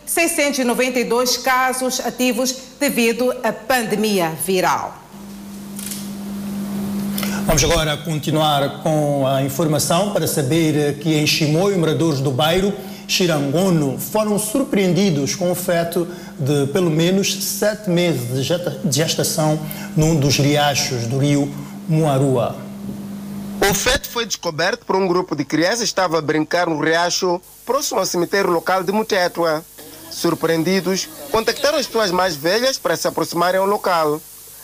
2.692 casos ativos devido à pandemia viral. Vamos agora continuar com a informação para saber que em Chimoio, moradores do bairro Chirangono foram surpreendidos com o feto de pelo menos sete meses de gesta- de gestação num dos riachos do rio Muarua. O feto foi descoberto por um grupo de crianças que estava a brincar no riacho próximo ao cemitério local de Mutetua. Surpreendidos, contactaram as pessoas mais velhas para se aproximarem ao local.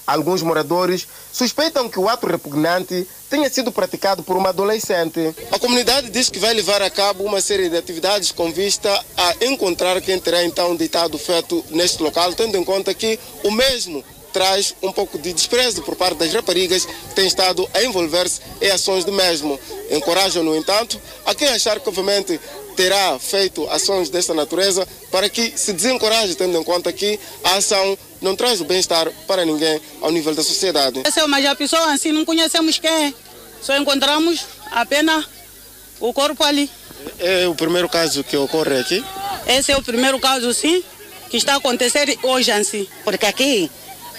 Alguns moradores suspeitam que o ato repugnante tenha sido praticado por uma adolescente. A comunidade diz que vai levar a cabo uma série de atividades com vista a encontrar quem terá então deitado o feto neste local, tendo em conta que o mesmo traz um pouco de desprezo por parte das raparigas que têm estado a envolver-se em ações do mesmo. Encorajam, no entanto, a quem achar que obviamente terá feito ações desta natureza para que se desencoraje, tendo em conta que a ação não traz o bem-estar para ninguém ao nível da sociedade. Essa é mas a pessoa assim não conhecemos quem é. Só encontramos apenas o corpo ali. É o primeiro caso que ocorre aqui? Esse é o primeiro caso, sim, que está a acontecer hoje assim. Porque aqui,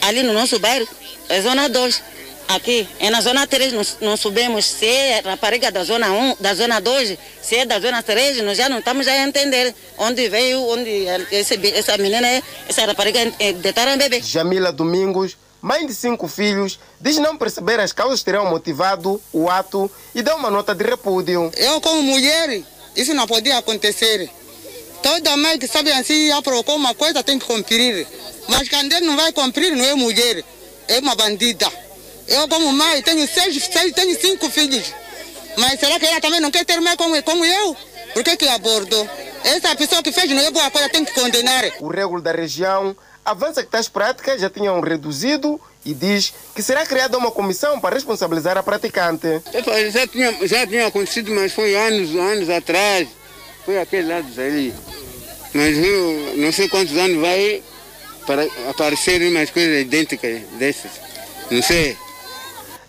ali no nosso bairro, é zona 2. Aqui, é na zona 3, nós, nós subimos. Se é rapariga da zona 1, da zona 2, se é da zona 3, nós já não estamos a entender onde veio, onde esse, essa menina, é- essa rapariga é, deitaram bebê. Jamila Domingos, mãe de cinco filhos, diz não perceber as causas que terão motivado o ato e dá uma nota de repúdio. Eu, como mulher, isso não podia acontecer. Toda mãe que sabe assim, já provocou uma coisa, tem que cumprir. Mas quando ele não vai cumprir, não é mulher, é uma bandida. Eu, como mãe, tenho seis, seis tenho cinco filhos. Mas será que ela também não quer ter mãe como, como eu? Por que que abordou? Essa pessoa que fez não é boa coisa, tem que condenar. O régulo da região avança que tais práticas já tinham reduzido e diz que será criada uma comissão para responsabilizar a praticante. Já tinha, já tinha acontecido, mas foi anos, anos atrás. Foi aquele lado ali. Mas eu não sei quantos anos vai para aparecerem umas coisas idênticas dessas. Não sei.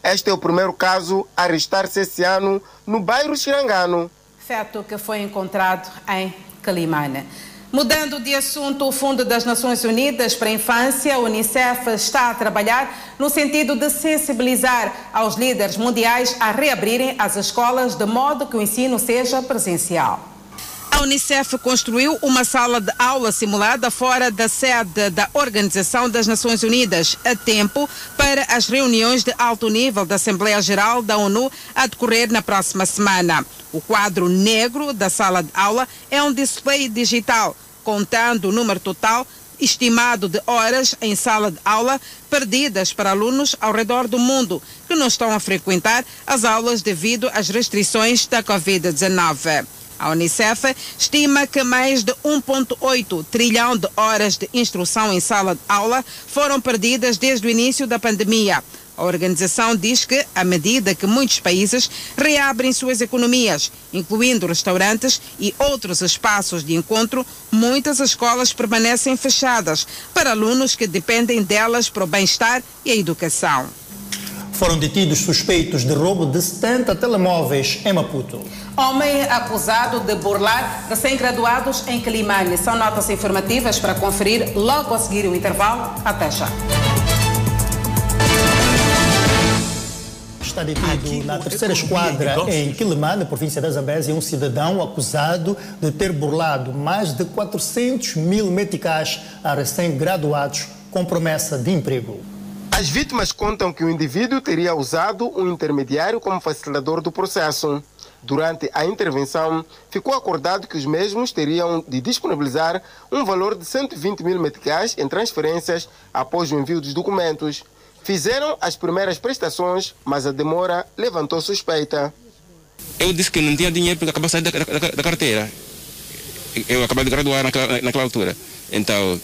Este é o primeiro caso a registrar-se esse ano no bairro Xirangano. Feto que foi encontrado em Calimane. Mudando de assunto, o Fundo das Nações Unidas para a Infância, o Unicef, está a trabalhar no sentido de sensibilizar aos líderes mundiais a reabrirem as escolas de modo que o ensino seja presencial. A Unicef construiu uma sala de aula simulada fora da sede da Organização das Nações Unidas, a tempo para as reuniões de alto nível da Assembleia Geral da ONU a decorrer na próxima semana. O quadro negro da sala de aula é um display digital, contando o número total estimado de horas em sala de aula perdidas para alunos ao redor do mundo que não estão a frequentar as aulas devido às restrições da Covid-19. A Unicef estima que mais de 1,8 trilhão de horas de instrução em sala de aula foram perdidas desde o início da pandemia. A organização diz que, à medida que muitos países reabrem suas economias, incluindo restaurantes e outros espaços de encontro, muitas escolas permanecem fechadas para alunos que dependem delas para o bem-estar e a educação. Foram detidos suspeitos de roubo de 70 telemóveis em Maputo. Homem acusado de burlar recém-graduados em Climane. São notas informativas para conferir logo a seguir o intervalo. Até já. Está detido na terceira esquadra em Quilimane, província da Zambésia, um cidadão acusado de ter burlado mais de 400 mil meticais a recém-graduados com promessa de emprego. As vítimas contam que o indivíduo teria usado um intermediário como facilitador do processo. Durante a intervenção, ficou acordado que os mesmos teriam de disponibilizar um valor de 120 mil meticais em transferências após o envio dos documentos. Fizeram as primeiras prestações, mas a demora levantou suspeita. Eu disse que não tinha dinheiro porque acabou de sair da, da, da carteira. Eu acabei de graduar naquela, naquela altura. Então,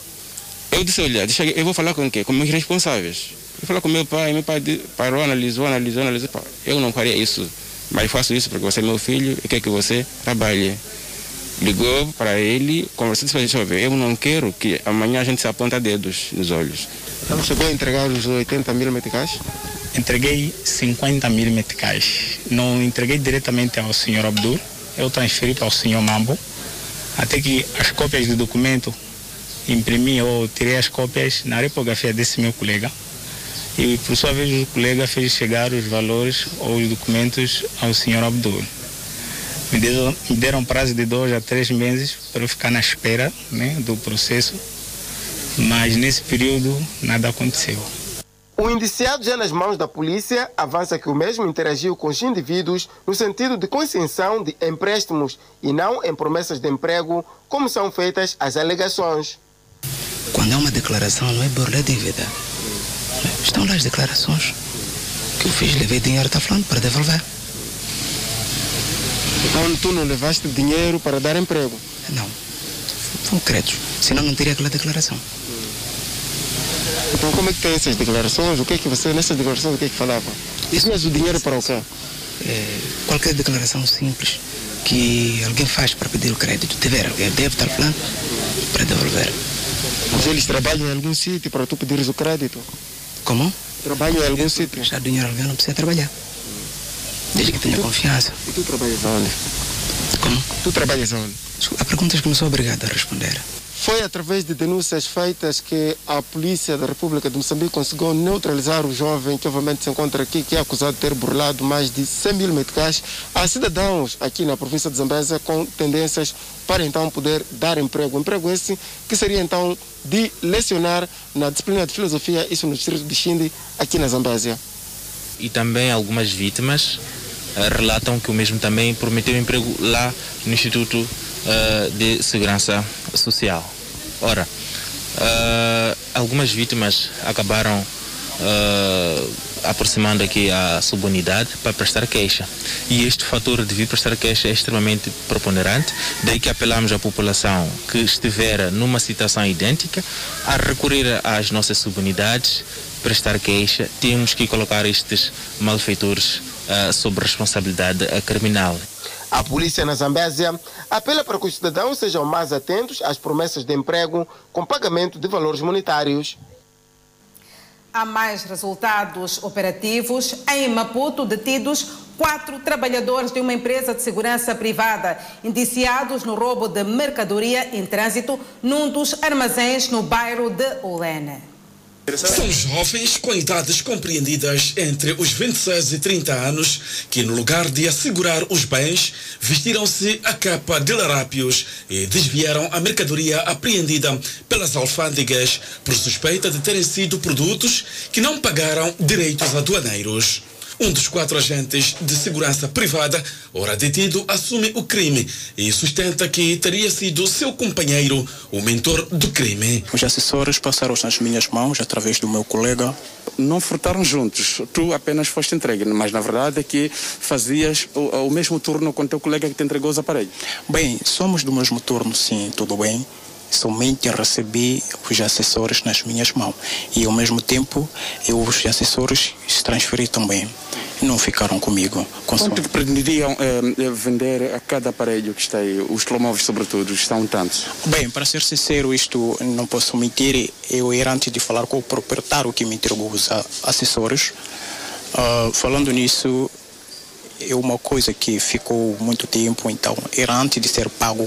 eu disse, olha, deixa, eu vou falar com quem? Com meus responsáveis. Eu falei com meu pai, meu pai parou, analisou, analisou, analisou. Eu não faria isso, mas faço isso porque você é meu filho e quer que você trabalhe. Ligou para ele, conversou e disse, deixa eu eu não quero que amanhã a gente se aponta dedos nos olhos. Então chegou a entregar os 80 mil meticais? Entreguei 50 mil meticais. Não entreguei diretamente ao senhor Abdul, eu transferi para o senhor Mambo, até que as cópias do documento imprimi ou tirei as cópias na repografia desse meu colega. E por sua vez o colega fez chegar os valores ou os documentos ao senhor Abdul. Me deram, me deram prazo de dois a três meses para eu ficar na espera né, do processo, mas nesse período nada aconteceu. O indiciado já nas mãos da polícia avança que o mesmo interagiu com os indivíduos no sentido de concessão de empréstimos e não em promessas de emprego, como são feitas as alegações. Quando é uma declaração, não é burla dívida. Estão lá as declarações que eu fiz, levei dinheiro, está falando, para devolver. Então tu não levaste dinheiro para dar emprego? Não. São créditos. Senão não teria aquela declaração. Então como é que tem essas declarações? O que é que você, nessas declarações, o que é que falava? Isso mas o dinheiro para o quê? É, qualquer declaração simples que alguém faz para pedir o crédito. Dever, deve estar falando para devolver. Mas eles trabalham em algum sítio para tu pedires o crédito? Como? Trabalham em algum sítio? Já dinheiro alguém não precisa trabalhar. Desde que tenha tu, confiança. E tu trabalhas onde? Como? Tu trabalhas onde? Há perguntas que não sou obrigado a responder. Foi através de denúncias feitas que a polícia da República de Moçambique conseguiu neutralizar o jovem que obviamente se encontra aqui, que é acusado de ter burlado mais de 100 mil meticais a cidadãos aqui na província de Zambésia com tendências para então poder dar emprego. Emprego esse que seria então de lecionar na disciplina de filosofia, isso no distrito de Xindi, aqui na Zambésia. E também algumas vítimas uh, relatam que o mesmo também prometeu emprego lá no Instituto uh, de Segurança Social. Ora, uh, algumas vítimas acabaram aproximando aqui a subunidade para prestar queixa. E este fator de vir prestar queixa é extremamente preponderante, daí que apelamos à população que estiver numa situação idêntica a recorrer às nossas subunidades, prestar queixa, temos que colocar estes malfeitores uh, sob responsabilidade criminal. A polícia na Zambésia apela para que os cidadãos sejam mais atentos às promessas de emprego com pagamento de valores monetários. Há mais resultados operativos. Em Maputo, detidos quatro trabalhadores de uma empresa de segurança privada, indiciados no roubo de mercadoria em trânsito num dos armazéns no bairro de Olene. São jovens com idades compreendidas entre os 26 e 30 anos que, no lugar de assegurar os bens, vestiram-se a capa de larápios e desviaram a mercadoria apreendida pelas alfândegas por suspeita de terem sido produtos que não pagaram direitos aduaneiros. Um dos quatro agentes de segurança privada, ora detido, assume o crime e sustenta que teria sido seu companheiro o mentor do crime. Os assessores passaram nas minhas mãos através do meu colega. Não furtaram juntos, tu apenas foste entregue, mas na verdade é que fazias o, o mesmo turno com teu colega que te entregou os aparelhos. Bem, somos do mesmo turno, sim, tudo bem. Somente recebi os assessores nas minhas mãos e ao mesmo tempo eu, os assessores se transferi também. Não ficaram comigo. Quanto pretendiam eh, vender a cada aparelho que está aí? Os telemóveis, sobretudo, estão tantos? Bem, para ser sincero, isto não posso mentir. Eu era antes de falar com o proprietário que me entregou os assessores. Uh, falando nisso, é uma coisa que ficou muito tempo, então era antes de ser pago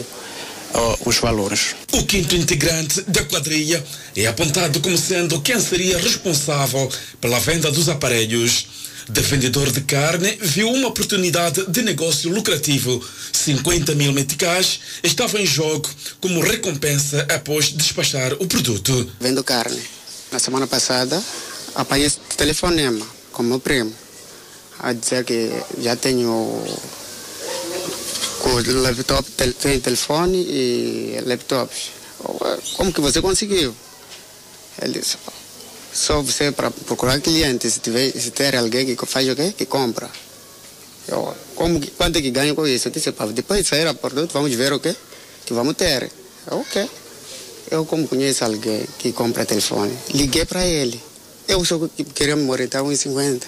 os valores. O quinto integrante da quadrilha é apontado como sendo quem seria responsável pela venda dos aparelhos. De vendedor de carne, viu uma oportunidade de negócio lucrativo. 50 mil meticais estavam em jogo como recompensa após despachar o produto. Vendo carne. Na semana passada, apanhei esse telefonema com meu primo a dizer que já tenho o laptop, tem telefone e laptops. Como que você conseguiu? Ele disse, só você para procurar cliente, se tiver, se ter alguém que faz o quê? Que compra. Eu, como, quanto é que ganha com isso? Eu disse, pá, depois de sair a produto, vamos ver o quê? Que vamos ter. Eu, ok. Eu, como conheço alguém que compra telefone, liguei para ele. Eu só queria me orientar 1,50.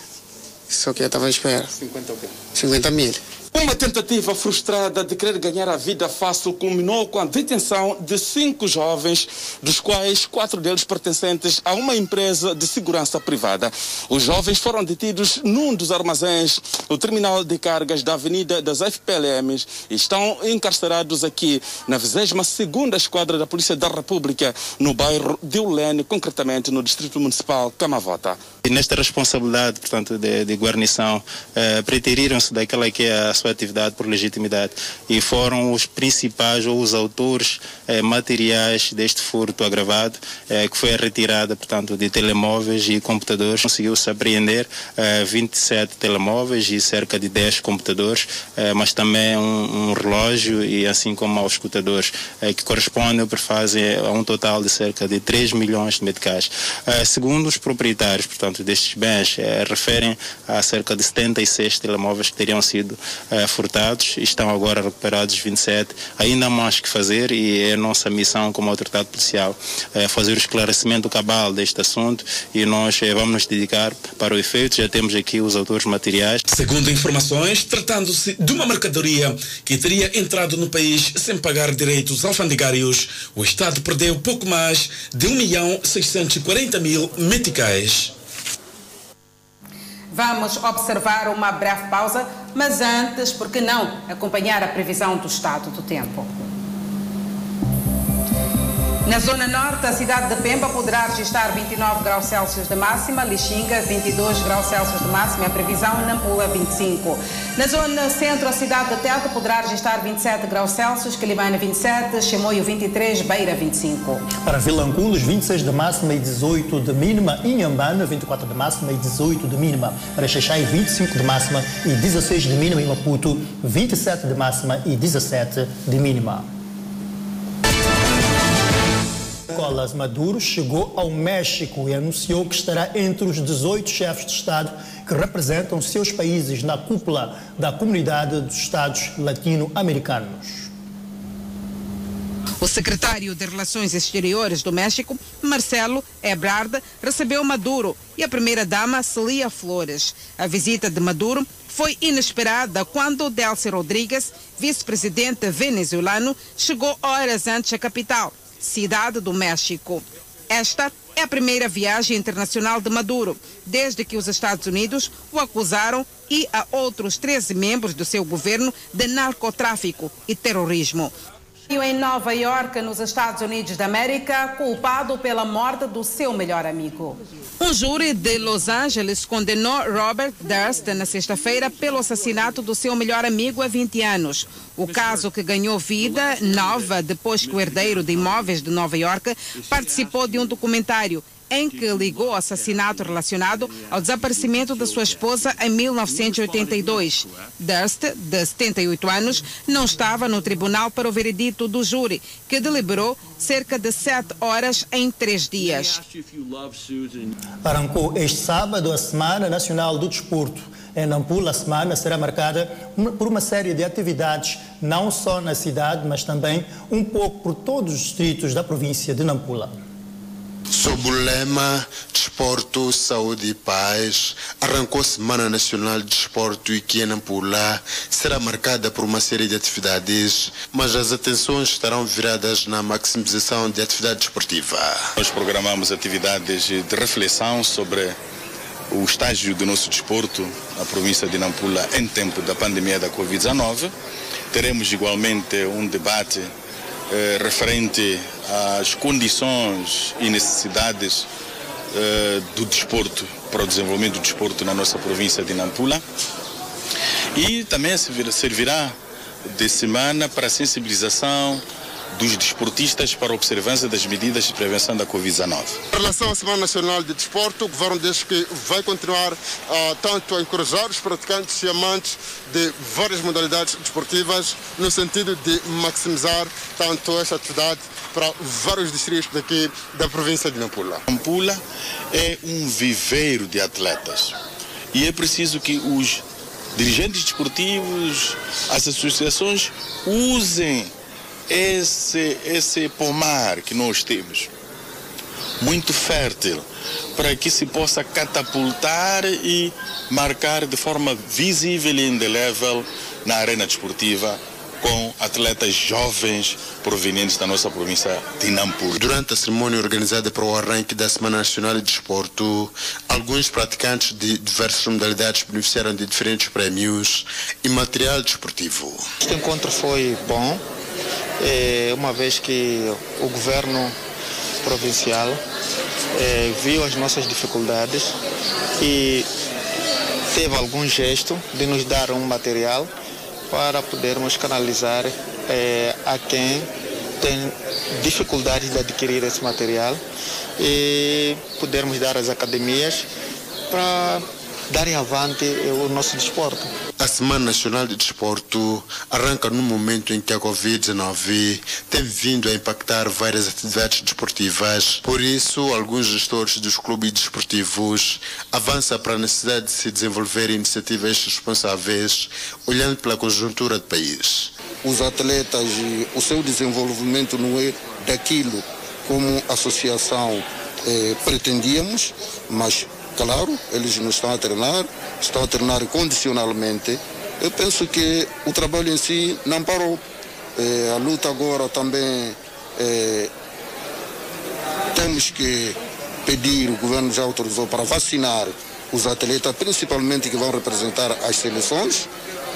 Só que eu estava à espera. 50 o quê? 50 mil. Uma tentativa frustrada de querer ganhar a vida fácil culminou com a detenção de cinco jovens, dos quais quatro deles pertencentes a uma empresa de segurança privada. Os jovens foram detidos num dos armazéns do terminal de cargas da Avenida das FPLMs e estão encarcerados aqui na 22ª Esquadra da Polícia da República, no bairro de Ulene, concretamente no Distrito Municipal Camavota. E nesta responsabilidade, portanto, de, de guarnição, eh, preteriram-se daquela que é a sua atividade por legitimidade e foram os principais ou os autores eh, materiais deste furto agravado, eh, que foi a retirada, portanto, de telemóveis e computadores. Conseguiu-se apreender eh, 27 telemóveis e cerca de 10 computadores, eh, mas também um, um, relógio e assim como aos escutadores, eh, que correspondem por fase a um total de cerca de 3 milhões de meticais. Eh, segundo os proprietários, portanto, destes bens, referem a cerca de 76 telemóveis que teriam sido eh, furtados, estão agora recuperados 27. Ainda há mais que fazer e é nossa missão como autoridade policial eh, fazer o esclarecimento cabal deste assunto e nós eh, vamos nos dedicar para o efeito. Já temos aqui os autores materiais. Segundo informações, tratando-se de uma mercadoria que teria entrado no país sem pagar direitos alfandegários, o Estado perdeu pouco mais de 1 milhão 640 mil meticais. Vamos observar uma breve pausa, mas antes, por que não acompanhar a previsão do estado do tempo? Na zona norte, a cidade de Pemba poderá registrar 29 graus Celsius de máxima, Lixinga 22 graus Celsius de máxima, a previsão Nampula 25. Na zona centro, a cidade de Teta poderá registrar 27 graus Celsius, Quelimane 27, Chimoio 23, Beira 25. Para Vilanculos, 26 de máxima e 18 de mínima, Inhambana 24 de máxima e 18 de mínima, para Xaixai 25 de máxima e 16 de mínima em Maputo, 27 de máxima e 17 de mínima. Nicolás Maduro chegou ao México e anunciou que estará entre os 18 chefes de Estado que representam seus países na cúpula da Comunidade dos Estados Latino-Americanos. O secretário de Relações Exteriores do México, Marcelo Ebrard, recebeu Maduro e a primeira-dama Celia Flores. A visita de Maduro foi inesperada quando Delcy Rodrigues, vice-presidente venezuelano, chegou horas antes à capital cidade do México. Esta É a primeira viagem internacional de Maduro, desde que os Estados Unidos o acusaram e a outros 13 membros do seu governo de narcotráfico e terrorismo. Em Nova York, nos Estados Unidos da América, culpado pela morte do seu melhor amigo. Um júri de Los Angeles condenou Robert Durst na sexta-feira pelo assassinato do seu melhor amigo há 20 anos. O caso que ganhou vida nova depois que o herdeiro de imóveis de Nova York participou de um documentário em que ligou o assassinato relacionado ao desaparecimento da sua esposa em 1982. Durst, de 78 anos, não estava no tribunal para o veredito do júri, que deliberou cerca de sete horas em três dias. Arrancou este sábado a Semana Nacional do Desporto. Em Nampula, a semana será marcada por uma série de atividades, não só na cidade, mas também um pouco por todos os distritos da província de Nampula. Sob o lema Desporto, Saúde e Paz, arrancou a Semana Nacional de Desporto e que em Nampula será marcada por uma série de atividades, mas as atenções estarão viradas na maximização de atividade desportiva. Nós programamos atividades de reflexão sobre o estágio do nosso desporto na província de Nampula em tempo da pandemia da Covid-19. Teremos igualmente um debate eh, referente às condições e necessidades eh, do desporto, para o desenvolvimento do desporto na nossa província de Nampula. E também servirá de semana para sensibilização dos desportistas para a observância das medidas de prevenção da Covid-19. Em relação à Semana Nacional de Desporto, o governo diz que vai continuar uh, tanto a encorajar os praticantes e amantes de várias modalidades desportivas, no sentido de maximizar tanto esta atividade para vários distritos daqui da província de Nampula. Nampula é um viveiro de atletas e é preciso que os dirigentes desportivos, as associações usem esse, esse pomar que nós temos, muito fértil, para que se possa catapultar e marcar de forma visível e indelével na arena desportiva com atletas jovens provenientes da nossa província de Nampula. Durante a cerimônia organizada para o arranque da Semana Nacional de Desporto, alguns praticantes de diversas modalidades beneficiaram de diferentes prémios e material desportivo. Este encontro foi bom, uma vez que o governo provincial é, viu as nossas dificuldades e teve algum gesto de nos dar um material para podermos canalizar é, a quem tem dificuldades de adquirir esse material e podermos dar às academias para darem avante o nosso desporto. A Semana Nacional de Desporto arranca no momento em que a Covid-19 tem vindo a impactar várias atividades desportivas. Por isso, alguns gestores dos clubes desportivos avançam para a necessidade de se desenvolver iniciativas responsáveis, olhando pela conjuntura do país. Os atletas, o seu desenvolvimento não é daquilo como associação eh, pretendíamos, mas Claro, eles não estão a treinar, estão a treinar condicionalmente. Eu penso que o trabalho em si não parou. É, a luta agora também é, temos que pedir, o governo já autorizou para vacinar os atletas, principalmente que vão representar as seleções.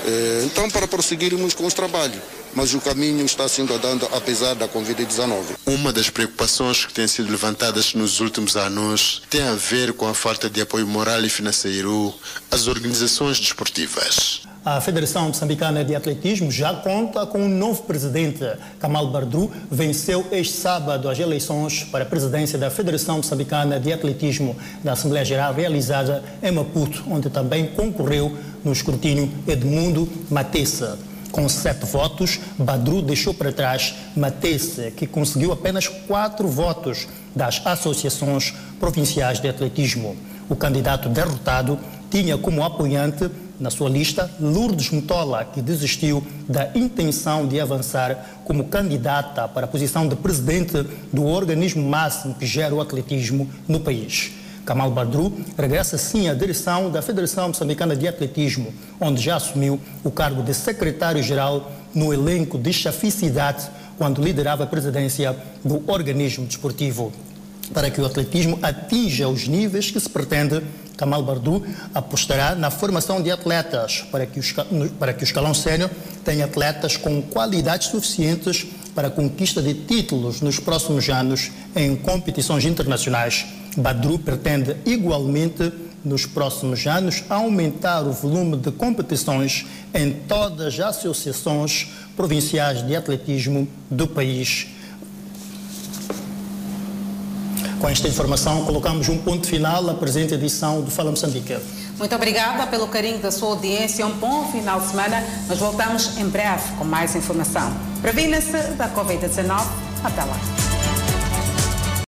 É, então, para prosseguirmos com os trabalhos mas o caminho está sendo andando apesar da Covid-19. Uma das preocupações que têm sido levantadas nos últimos anos tem a ver com a falta de apoio moral e financeiro às organizações desportivas. A Federação Moçambicana de Atletismo já conta com um novo presidente. Kamal Bardru venceu este sábado as eleições para a presidência da Federação Moçambicana de Atletismo da Assembleia Geral realizada em Maputo, onde também concorreu no escrutínio Edmundo Matessa. Com sete votos, Badru deixou para trás Matesse, que conseguiu apenas quatro votos das associações provinciais de atletismo. O candidato derrotado tinha como apoiante na sua lista Lourdes Mutola, que desistiu da intenção de avançar como candidata para a posição de presidente do organismo máximo que gera o atletismo no país. Kamal Badru regressa sim à direção da Federação Moçambicana de Atletismo, onde já assumiu o cargo de secretário-geral no elenco de chaficidade quando liderava a presidência do organismo desportivo. para que o atletismo atinja os níveis que se pretende, Kamal Bardu apostará na formação de atletas para que, os, para que o escalão sénior tenha atletas com qualidades suficientes para a conquista de títulos nos próximos anos em competições internacionais. Badru pretende igualmente nos próximos anos aumentar o volume de competições em todas as associações provinciais de atletismo do país. Com esta informação, colocamos um ponto final à presente edição do Fala Moçambique. Muito obrigada pelo carinho da sua audiência. Um bom final de semana. Nós voltamos em breve com mais informação. Previna-se da Covid-19. Até lá.